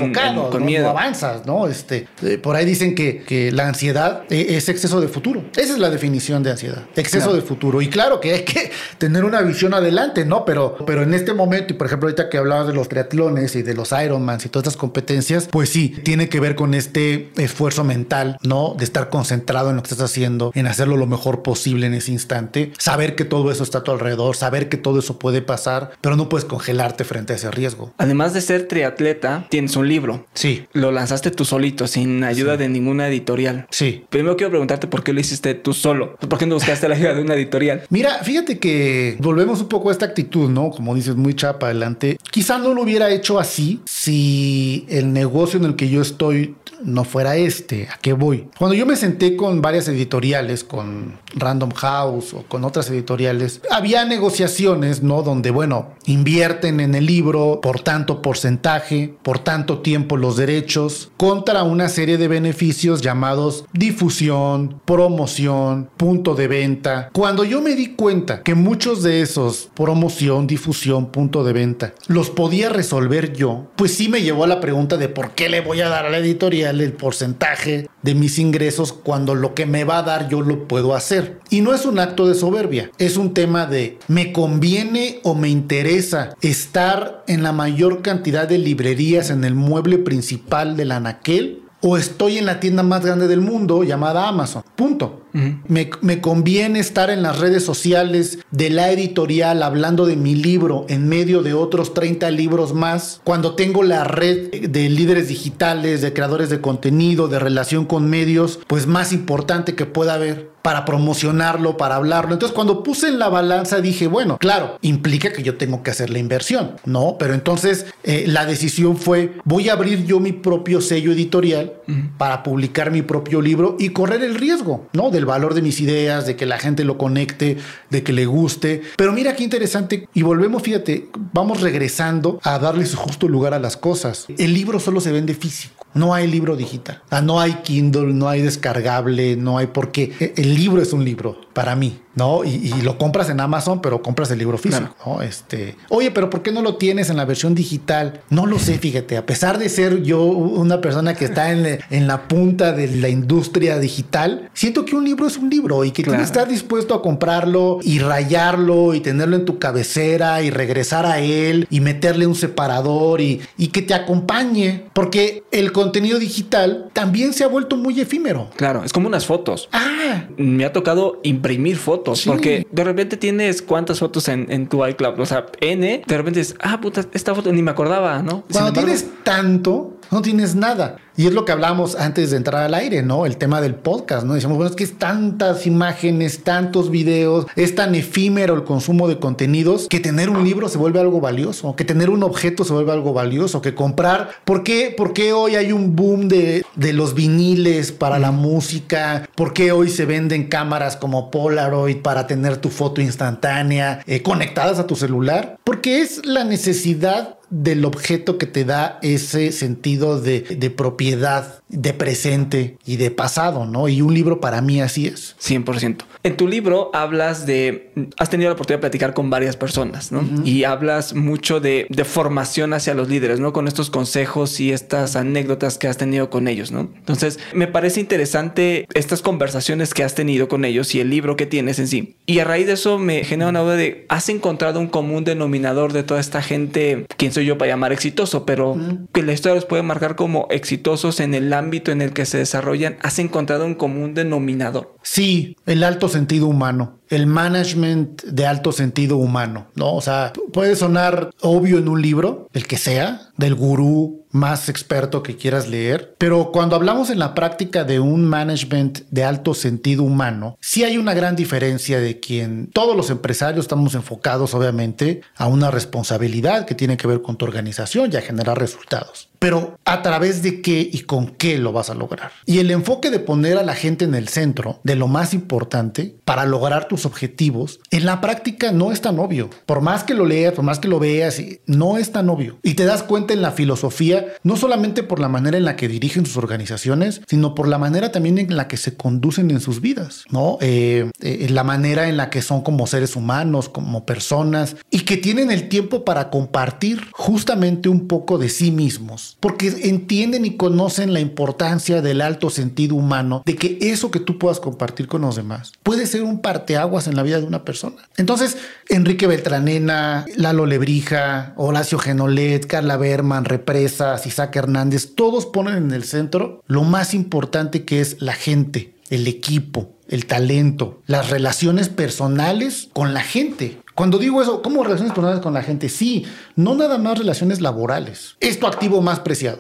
con miedo. No avanzas, ¿no? Este, eh, por ahí dicen que, que la ansiedad eh, es exceso de futuro. Esa es la definición de ansiedad, exceso de futuro. Y claro que hay que tener una visión adelante, ¿no? Pero, pero en este momento, y por ejemplo ahorita que hablabas de los triatlones y de los Ironmans y todas estas competencias, pues sí, tiene que ver con este esfuerzo mental, ¿no? De estar concentrado en lo que estás haciendo, en hacerlo lo mejor posible en ese instante, saber que todo eso está a tu alrededor, saber que todo eso puede pasar, pero no puedes congelarte frente a ese riesgo. Además de ser triatleta, tienes un libro. Sí. Lo lanzaste tú solito, sin ayuda de ninguna editorial. Sí. Primero quiero preguntarte por qué lo hiciste tú solo. ¿Por qué no buscaste la ayuda de una editorial? Mira, fíjate que volvemos un poco a esta actitud, ¿no? Como dices, muy chapa adelante. Quizá no lo hubiera hecho así si el negocio en el que yo estoy no fuera este. ¿A qué voy? Cuando yo me senté con varias editoriales, con Random House o con otras editoriales, había negociaciones, ¿no? Donde, bueno, invierten en el libro por tanto porcentaje, por tanto tiempo los derechos, contra una serie de beneficios llamados difusión, promoción, punto de venta. Cuando yo me di cuenta que muchos de esos promoción, difusión, punto de venta, los podía resolver yo, pues sí me llevó a la pregunta de por qué le voy a dar a la editorial el porcentaje de mis ingresos cuando lo que me va a dar yo lo puedo hacer. Y no es un acto de soberbia, es un tema de me conviene o me interesa estar en la mayor cantidad de librerías en el mueble principal del anaquel o estoy en la tienda más grande del mundo llamada Amazon. Punto. Me, me, conviene estar en las redes sociales de la editorial hablando de mi libro en medio de otros 30 libros más, cuando tengo la red de líderes digitales, de creadores de contenido, de relación con medios, pues más importante que pueda haber para promocionarlo, para hablarlo. Entonces, cuando puse en la balanza, dije, bueno, claro, implica que yo tengo que hacer la inversión, ¿no? Pero entonces eh, la decisión fue, voy a abrir yo mi propio sello editorial uh -huh. para publicar mi propio libro y correr el riesgo, ¿no? Del valor de mis ideas, de que la gente lo conecte, de que le guste. Pero mira qué interesante. Y volvemos, fíjate, vamos regresando a darle su justo lugar a las cosas. El libro solo se vende físico. No hay libro digital. Ah, no hay Kindle, no hay descargable, no hay por qué. El libro es un libro para mí, ¿no? Y, y lo compras en Amazon, pero compras el libro físico, claro. ¿no? Este, oye, pero ¿por qué no lo tienes en la versión digital? No lo sé, fíjate. A pesar de ser yo una persona que está en, en la punta de la industria digital, siento que un libro es un libro y que claro. tienes que estar dispuesto a comprarlo y rayarlo y tenerlo en tu cabecera y regresar a él y meterle un separador y, y que te acompañe, porque el contenido digital también se ha vuelto muy efímero. Claro, es como unas fotos. Ah. Me ha tocado imprimir fotos sí. porque de repente tienes cuántas fotos en, en, tu iCloud, o sea, N, de repente es, ah, puta, esta foto ni me acordaba, ¿no? Cuando embargo, tienes tanto, no tienes nada. Y es lo que hablamos antes de entrar al aire, ¿no? El tema del podcast, ¿no? Decíamos, bueno, es que es tantas imágenes, tantos videos, es tan efímero el consumo de contenidos que tener un libro se vuelve algo valioso, que tener un objeto se vuelve algo valioso, que comprar. ¿Por qué, ¿Por qué hoy hay un boom de, de los viniles para la música? ¿Por qué hoy se venden cámaras como Polaroid para tener tu foto instantánea eh, conectadas a tu celular? Porque es la necesidad del objeto que te da ese sentido de, de propiedad, de presente y de pasado, ¿no? Y un libro para mí así es. 100%. En tu libro hablas de, has tenido la oportunidad de platicar con varias personas, ¿no? Y hablas mucho de, de, formación hacia los líderes, ¿no? Con estos consejos y estas anécdotas que has tenido con ellos, ¿no? Entonces, me parece interesante estas conversaciones que has tenido con ellos y el libro que tienes en sí. Y a raíz de eso me genera una duda de, ¿has encontrado un común denominador de toda esta gente, quién soy yo para llamar exitoso, pero que la historia los puede marcar como exitosos en el ámbito en el que se desarrollan? ¿Has encontrado un común denominador? Sí, el alto sentido humano el management de alto sentido humano, ¿no? O sea, puede sonar obvio en un libro, el que sea, del gurú más experto que quieras leer, pero cuando hablamos en la práctica de un management de alto sentido humano, sí hay una gran diferencia de quien todos los empresarios estamos enfocados obviamente a una responsabilidad que tiene que ver con tu organización y a generar resultados pero a través de qué y con qué lo vas a lograr. Y el enfoque de poner a la gente en el centro de lo más importante para lograr tus objetivos, en la práctica no es tan obvio. Por más que lo leas, por más que lo veas, no es tan obvio. Y te das cuenta en la filosofía, no solamente por la manera en la que dirigen sus organizaciones, sino por la manera también en la que se conducen en sus vidas, ¿no? Eh, eh, la manera en la que son como seres humanos, como personas, y que tienen el tiempo para compartir justamente un poco de sí mismos porque entienden y conocen la importancia del alto sentido humano, de que eso que tú puedas compartir con los demás puede ser un parteaguas en la vida de una persona. Entonces, Enrique Beltranena, Lalo Lebrija, Horacio Genolet, Carla Berman, Represas, Isaac Hernández, todos ponen en el centro lo más importante que es la gente, el equipo, el talento, las relaciones personales con la gente. Cuando digo eso, ¿cómo relaciones personales con la gente? Sí, no nada más relaciones laborales. Es tu activo más preciado.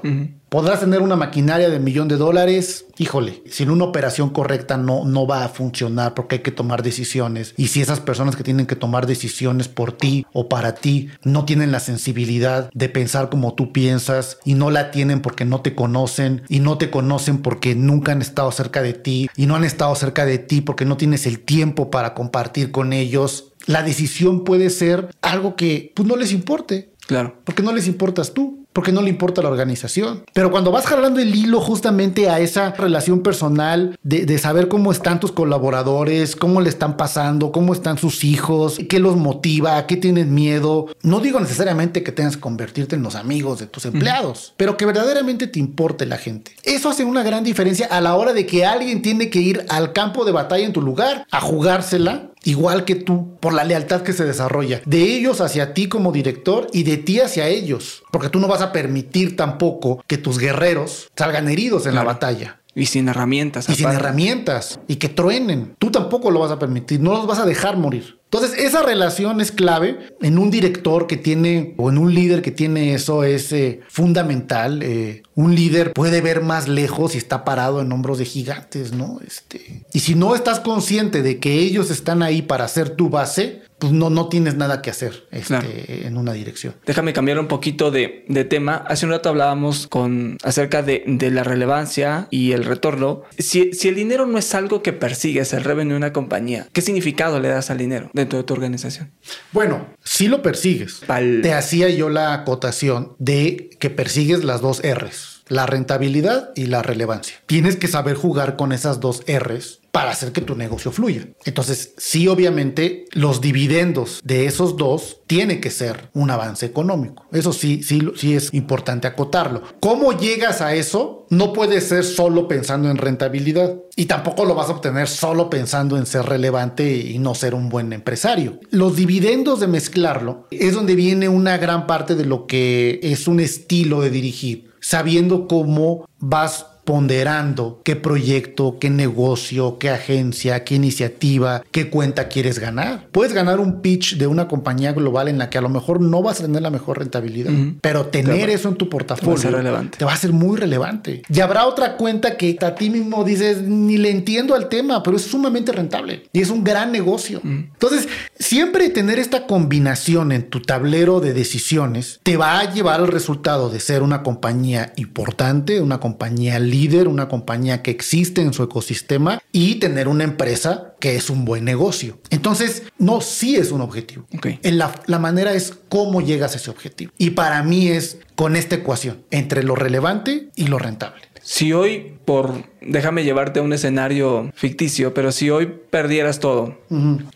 Podrás tener una maquinaria de millón de dólares. Híjole, sin una operación correcta no, no va a funcionar porque hay que tomar decisiones. Y si esas personas que tienen que tomar decisiones por ti o para ti no tienen la sensibilidad de pensar como tú piensas y no la tienen porque no te conocen y no te conocen porque nunca han estado cerca de ti y no han estado cerca de ti porque no tienes el tiempo para compartir con ellos, la decisión puede ser algo que pues, no les importe. Claro. Porque no les importas tú porque no le importa la organización. Pero cuando vas jalando el hilo justamente a esa relación personal de, de, saber cómo están tus colaboradores, cómo le están pasando, cómo están sus hijos, qué los motiva, qué tienen miedo, no digo necesariamente que tengas que convertirte en los amigos de tus empleados, pero que verdaderamente te importe la gente. Eso hace una gran diferencia a la hora de que alguien tiene que ir al campo de batalla en tu lugar a jugársela igual que tú, por la lealtad que se desarrolla, de ellos hacia ti como director y de ti hacia ellos, porque tú no vas a permitir tampoco que tus guerreros salgan heridos en la batalla. Y sin herramientas. Y sin herramientas. Y que truenen. Tú tampoco lo vas a permitir. No los vas a dejar morir. Entonces, esa relación es clave en un director que tiene o en un líder que tiene eso, es eh, fundamental. Eh, un líder puede ver más lejos y está parado en hombros de gigantes, ¿no? Este, y si no estás consciente de que ellos están ahí para ser tu base, pues no, no tienes nada que hacer este, en una dirección. Déjame cambiar un poquito de, tema. Hace un rato hablábamos con, acerca de, la relevancia y el retorno. Si, si, el dinero no es algo que persigues, el revenue de una compañía, ¿qué significado le das al dinero dentro de tu organización? Bueno, si lo persigues. Te hacía yo la acotación de que persigues las dos R's la rentabilidad y la relevancia. Tienes que saber jugar con esas dos R's para hacer que tu negocio fluya. Entonces, sí, obviamente, los dividendos de esos dos tiene que ser un avance económico. Eso sí, sí, sí es importante acotarlo. ¿Cómo llegas a eso? No puede ser solo pensando en rentabilidad y tampoco lo vas a obtener solo pensando en ser relevante y no ser un buen empresario. Los dividendos de mezclarlo es donde viene una gran parte de lo que es un estilo de dirigir sabiendo cómo vas ponderando qué proyecto, qué negocio, qué agencia, qué iniciativa, qué cuenta quieres ganar. Puedes ganar un pitch de una compañía global en la que a lo mejor no vas a tener la mejor rentabilidad, pero tener eso en tu portafolio te va, relevante. te va a ser muy relevante. Y habrá otra cuenta que a ti mismo dices, ni le entiendo al tema, pero es sumamente rentable y es un gran negocio. Entonces, siempre tener esta combinación en tu tablero de decisiones te va a llevar al resultado de ser una compañía importante, una compañía líder líder, una compañía que existe en su ecosistema y tener una empresa que es un buen negocio. Entonces, no, sí es un objetivo. En la, la manera es cómo llegas a ese objetivo. Y para mí es con esta ecuación entre lo relevante y lo rentable. Si hoy, por, déjame llevarte a un escenario ficticio, pero si hoy perdieras todo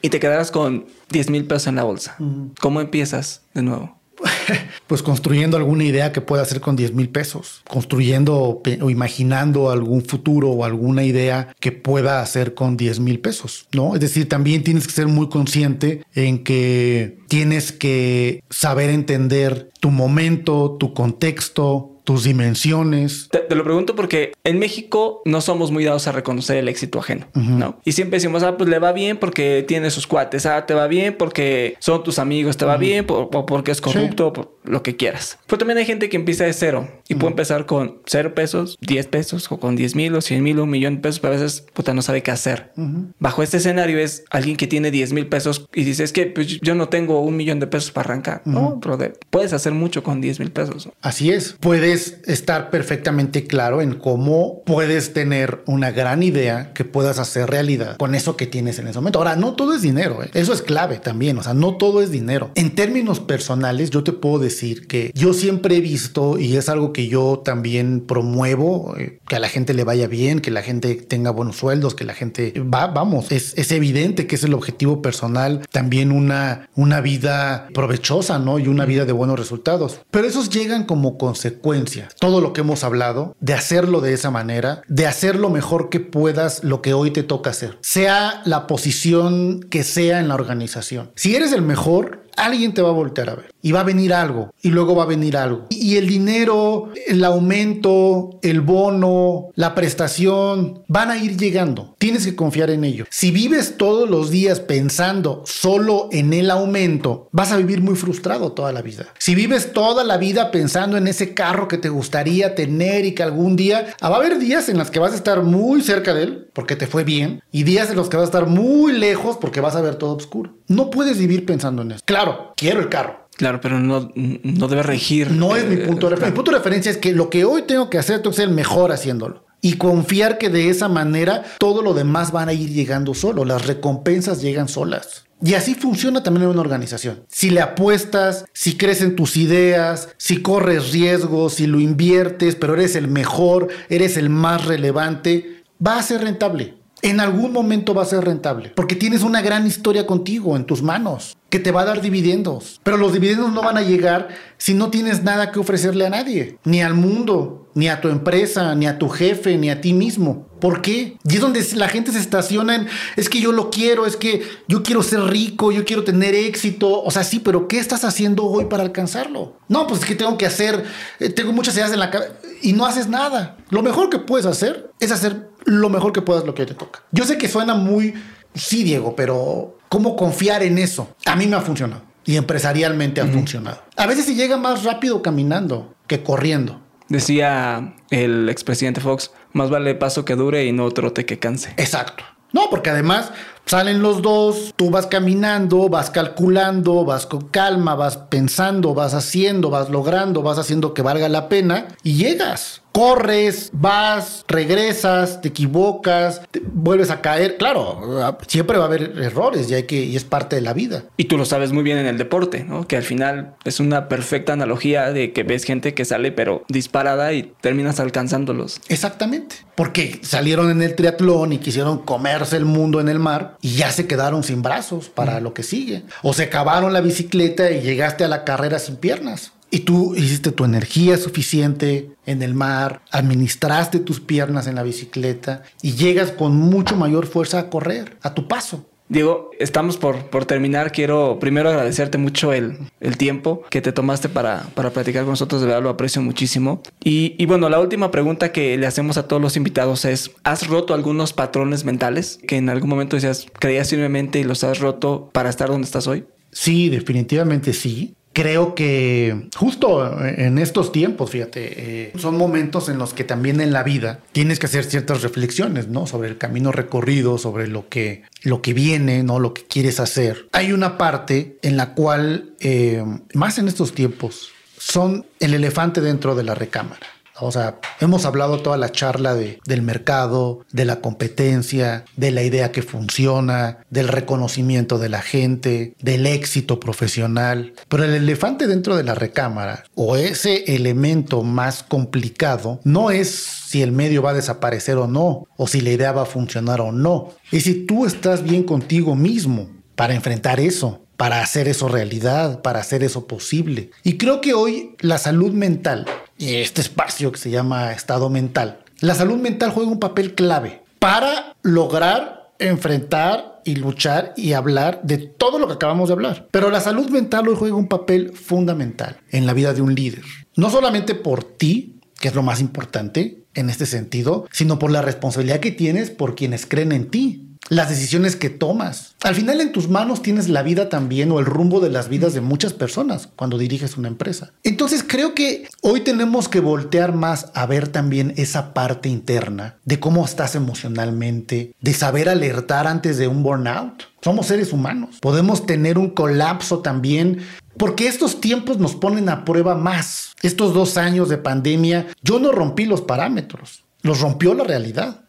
y te quedaras con 10 mil pesos en la bolsa, ¿cómo empiezas de nuevo? pues construyendo alguna idea que pueda hacer con 10 mil pesos, construyendo o imaginando algún futuro o alguna idea que pueda hacer con 10 mil pesos, ¿no? Es decir, también tienes que ser muy consciente en que tienes que saber entender tu momento, tu contexto, tus dimensiones. Te, lo pregunto porque en México no somos muy dados a reconocer el éxito ajeno, ¿no? Y siempre decimos, ah, pues le va bien porque tiene sus cuates, ah, te va bien porque son tus amigos, te va bien o porque es corrupto, por lo que quieras. Pero también hay gente que empieza de cero y puede empezar con cero pesos, 10 pesos o con 10 mil o 100 mil o un millón de pesos, pero a veces puta no sabe qué hacer. Bajo este escenario es alguien que tiene 10 mil pesos y dice, es que pues, yo no tengo un millón de pesos para arrancar. No, brother, puedes hacer mucho con 10 mil pesos. Así es. Puedes estar perfectamente claro en cómo puedes tener una gran idea que puedas hacer realidad con eso que tienes en ese momento. Ahora, no todo es dinero, ¿eh? eso es clave también, o sea, no todo es dinero. En términos personales, yo te puedo decir que yo siempre he visto, y es algo que yo también promuevo, eh, que a la gente le vaya bien, que la gente tenga buenos sueldos, que la gente va, vamos, es, es evidente que es el objetivo personal, también una, una vida provechosa, ¿no? Y una vida de buenos resultados. Pero esos llegan como consecuencia todo lo que hemos hablado, de hacerlo de esa manera, de hacer lo mejor que puedas lo que hoy te toca hacer, sea la posición que sea en la organización. Si eres el mejor, alguien te va a voltear a ver y va a venir algo y luego va a venir algo. Y el dinero, el aumento, el bono, la prestación van a ir llegando. Tienes que confiar en ello. Si vives todos los días pensando solo en el aumento, vas a vivir muy frustrado toda la vida. Si vives toda la vida pensando en ese carro que te gustaría tener y que algún día va a haber días en los que vas a estar muy cerca de él porque te fue bien y días en los que vas a estar muy lejos porque vas a ver todo oscuro. No puedes vivir pensando en eso. Claro, quiero el carro. Claro, pero no, no debe regir. No es mi punto de referencia. Mi punto de referencia es que lo que hoy tengo que hacer, tengo que ser el mejor haciéndolo. Y confiar que de esa manera todo lo demás van a ir llegando solo. Las recompensas llegan solas. Y así funciona también en una organización. Si le apuestas, si crees en tus ideas, si corres riesgos, si lo inviertes, pero eres el mejor, eres el más relevante, va a ser rentable en algún momento va a ser rentable, porque tienes una gran historia contigo en tus manos que te va a dar dividendos. Pero los dividendos no van a llegar si no tienes nada que ofrecerle a nadie, ni al mundo, ni a tu empresa, ni a tu jefe, ni a ti mismo. ¿Por qué? Y es donde la gente se estaciona en, es que yo lo quiero, es que yo quiero ser rico, yo quiero tener éxito. O sea, sí, pero ¿qué estás haciendo hoy para alcanzarlo? No, pues es que tengo que hacer, eh, tengo muchas ideas en la cabeza y no haces nada. Lo mejor que puedes hacer es hacer lo mejor que puedas lo que te toca. Yo sé que suena muy, sí, Diego, pero ¿cómo confiar en eso? A mí me ha funcionado y empresarialmente ha funcionado. A veces se llega más rápido caminando que corriendo. Decía el expresidente Fox, más vale paso que dure y no trote que canse. Exacto. No, porque además salen los dos, tú vas caminando, vas calculando, vas con calma, vas pensando, vas haciendo, vas logrando, vas haciendo que valga la pena y llegas corres, vas, regresas, te equivocas, vuelves a caer. Claro, siempre va a haber errores y, hay que, y es parte de la vida. Y tú lo sabes muy bien en el deporte, ¿no? Que al final es una perfecta analogía de que ves gente que sale pero disparada y terminas alcanzándolos. Exactamente. Porque salieron en el triatlón y quisieron comerse el mundo en el mar y ya se quedaron sin brazos para lo que sigue. O se acabaron la bicicleta y llegaste a la carrera sin piernas. Y tú hiciste tu energía suficiente en el mar, administraste tus piernas en la bicicleta y llegas con mucho mayor fuerza a correr, a tu paso. Diego, estamos por, por terminar. Quiero primero agradecerte mucho el, el tiempo que te tomaste para, para, platicar con nosotros. De verdad lo aprecio muchísimo. Y, y, bueno, la última pregunta que le hacemos a todos los invitados es, ¿has roto algunos patrones mentales que en algún momento decías, creías firmemente y los has roto para estar donde estás hoy? Sí, definitivamente sí creo que justo en estos tiempos, fíjate, eh, son momentos en los que también en la vida tienes que hacer ciertas reflexiones, ¿no? Sobre el camino recorrido, sobre lo que, lo que viene, ¿no? Lo que quieres hacer. Hay una parte en la cual, eh, más en estos tiempos, son el elefante dentro de la recámara. O sea, hemos hablado toda la charla de, del mercado, de la competencia, de la idea que funciona, del reconocimiento de la gente, del éxito profesional. Pero el elefante dentro de la recámara o ese elemento más complicado no es si el medio va a desaparecer o no, o si la idea va a funcionar o no. Es si tú estás bien contigo mismo para enfrentar eso para hacer eso realidad, para hacer eso posible. Y creo que hoy la salud mental y este espacio que se llama estado mental, la salud mental juega un papel clave para lograr enfrentar y luchar y hablar de todo lo que acabamos de hablar. Pero la salud mental hoy juega un papel fundamental en la vida de un líder. No solamente por ti, que es lo más importante en este sentido, sino por la responsabilidad que tienes por quienes creen en ti las decisiones que tomas. Al final en tus manos tienes la vida también o el rumbo de las vidas de muchas personas cuando diriges una empresa. Entonces creo que hoy tenemos que voltear más a ver también esa parte interna de cómo estás emocionalmente, de saber alertar antes de un burnout. Somos seres humanos. Podemos tener un colapso también porque estos tiempos nos ponen a prueba más. Estos dos años de pandemia, yo no rompí los parámetros, los rompió la realidad.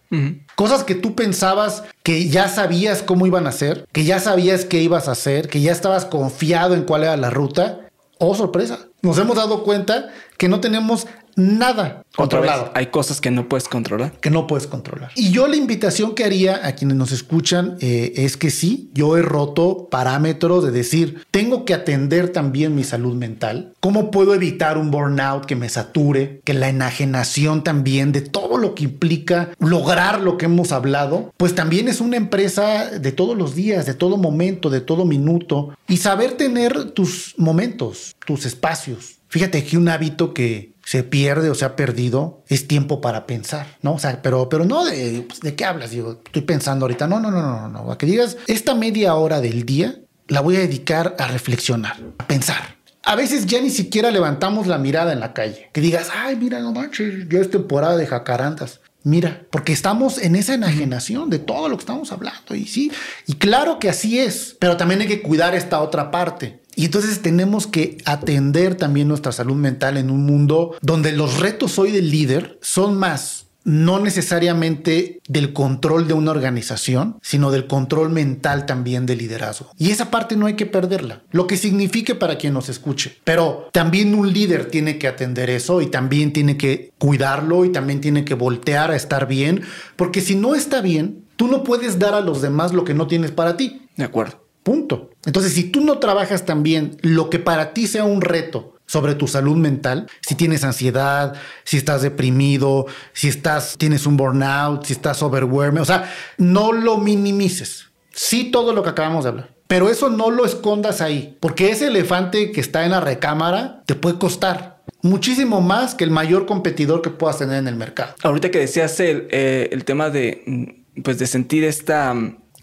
Cosas que tú pensabas que ya sabías cómo iban a ser, que ya sabías qué ibas a hacer, que ya estabas confiado en cuál era la ruta. Oh, sorpresa. Nos hemos dado cuenta que no tenemos nada controlado. hay cosas que no puedes controlar. Que no puedes controlar. Y yo la invitación que haría a quienes nos escuchan eh, es que sí, yo he roto parámetros de decir, tengo que atender también mi salud mental. ¿Cómo puedo evitar un burnout que me sature? Que la enajenación también de todo lo que implica lograr lo que hemos hablado, pues también es una empresa de todos los días, de todo momento, de todo minuto. Y saber tener tus momentos, tus espacios. Fíjate que un hábito que se pierde o se ha perdido, es tiempo para pensar, ¿no? O sea, pero, pero no de, pues, ¿de qué hablas? Digo, estoy pensando ahorita, no, no, no, no, no, a que digas, esta media hora del día la voy a dedicar a reflexionar, a pensar. A veces ya ni siquiera levantamos la mirada en la calle. Que digas, ay, mira, no manches, ya es temporada de jacarandas. Mira, porque estamos en esa enajenación de todo lo que estamos hablando. Y sí, y claro que así es, pero también hay que cuidar esta otra parte. Y entonces tenemos que atender también nuestra salud mental en un mundo donde los retos hoy del líder son más no necesariamente del control de una organización, sino del control mental también del liderazgo. Y esa parte no hay que perderla, lo que signifique para quien nos escuche. Pero también un líder tiene que atender eso y también tiene que cuidarlo y también tiene que voltear a estar bien, porque si no está bien, tú no puedes dar a los demás lo que no tienes para ti. De acuerdo. Punto. Entonces, si tú no trabajas también lo que para ti sea un reto sobre tu salud mental, si tienes ansiedad, si estás deprimido, si estás tienes un burnout, si estás overwhelmed, o sea, no lo minimices. Sí todo lo que acabamos de hablar, pero eso no lo escondas ahí, porque ese elefante que está en la recámara te puede costar muchísimo más que el mayor competidor que puedas tener en el mercado. Ahorita que decías el, eh, el tema de mm, pues de sentir esta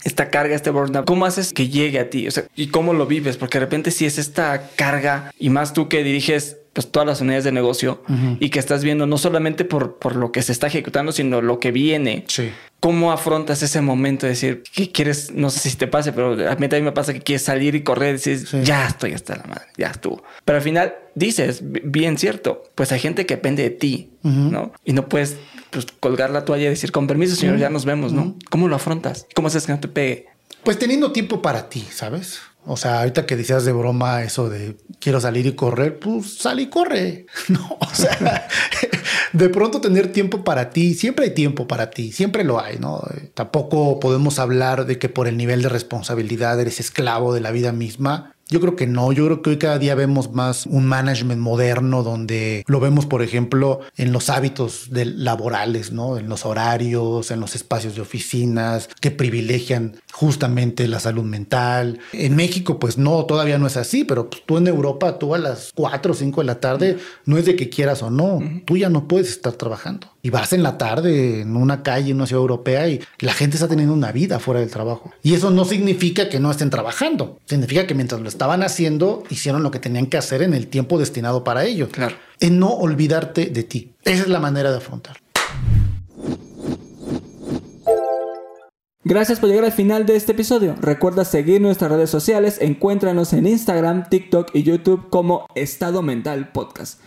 esta carga, este burnout, ¿cómo haces que llegue a ti? O sea, ¿y cómo lo vives? Porque de repente si es esta carga y más tú que diriges pues todas las unidades de negocio y que estás viendo no solamente por, por lo que se está ejecutando, sino lo que viene. Sí. ¿Cómo afrontas ese momento de decir, que quieres? No sé si te pase, pero a mí también me pasa que quieres salir y correr y dices, ya estoy hasta la madre, ya estuvo. Pero al final dices, bien cierto, pues hay gente que depende de ti, ¿no? Y no puedes pues, colgar la toalla y decir, con permiso, señor, ya nos vemos, ¿no? ¿Cómo lo afrontas? ¿Cómo haces que no te pegue? Pues teniendo tiempo para ti, ¿sabes? O sea, ahorita que decías de broma eso de quiero salir y correr, pues sal y corre. No, o sea, de pronto tener tiempo para ti, siempre hay tiempo para ti, siempre lo hay, ¿no? Tampoco podemos hablar de que por el nivel de responsabilidad eres esclavo de la vida misma. Yo creo que no, yo creo que hoy cada día vemos más un management moderno donde lo vemos, por ejemplo, en los hábitos laborales, ¿no? En los horarios, en los espacios de oficinas que privilegian justamente la salud mental. En México, pues no, todavía no es así, pero pues, tú en Europa, tú a las 4 o 5 de la tarde, no es de que quieras o no, tú ya no puedes estar trabajando. Y vas en la tarde en una calle, en una ciudad europea, y la gente está teniendo una vida fuera del trabajo. Y eso no significa que no estén trabajando, significa que mientras lo estaban haciendo, hicieron lo que tenían que hacer en el tiempo destinado para ello. Claro. En no olvidarte de ti. Esa es la manera de afrontar. Gracias por llegar al final de este episodio. Recuerda seguir nuestras redes sociales. Encuéntranos en Instagram, TikTok y YouTube como Estado Mental Podcast.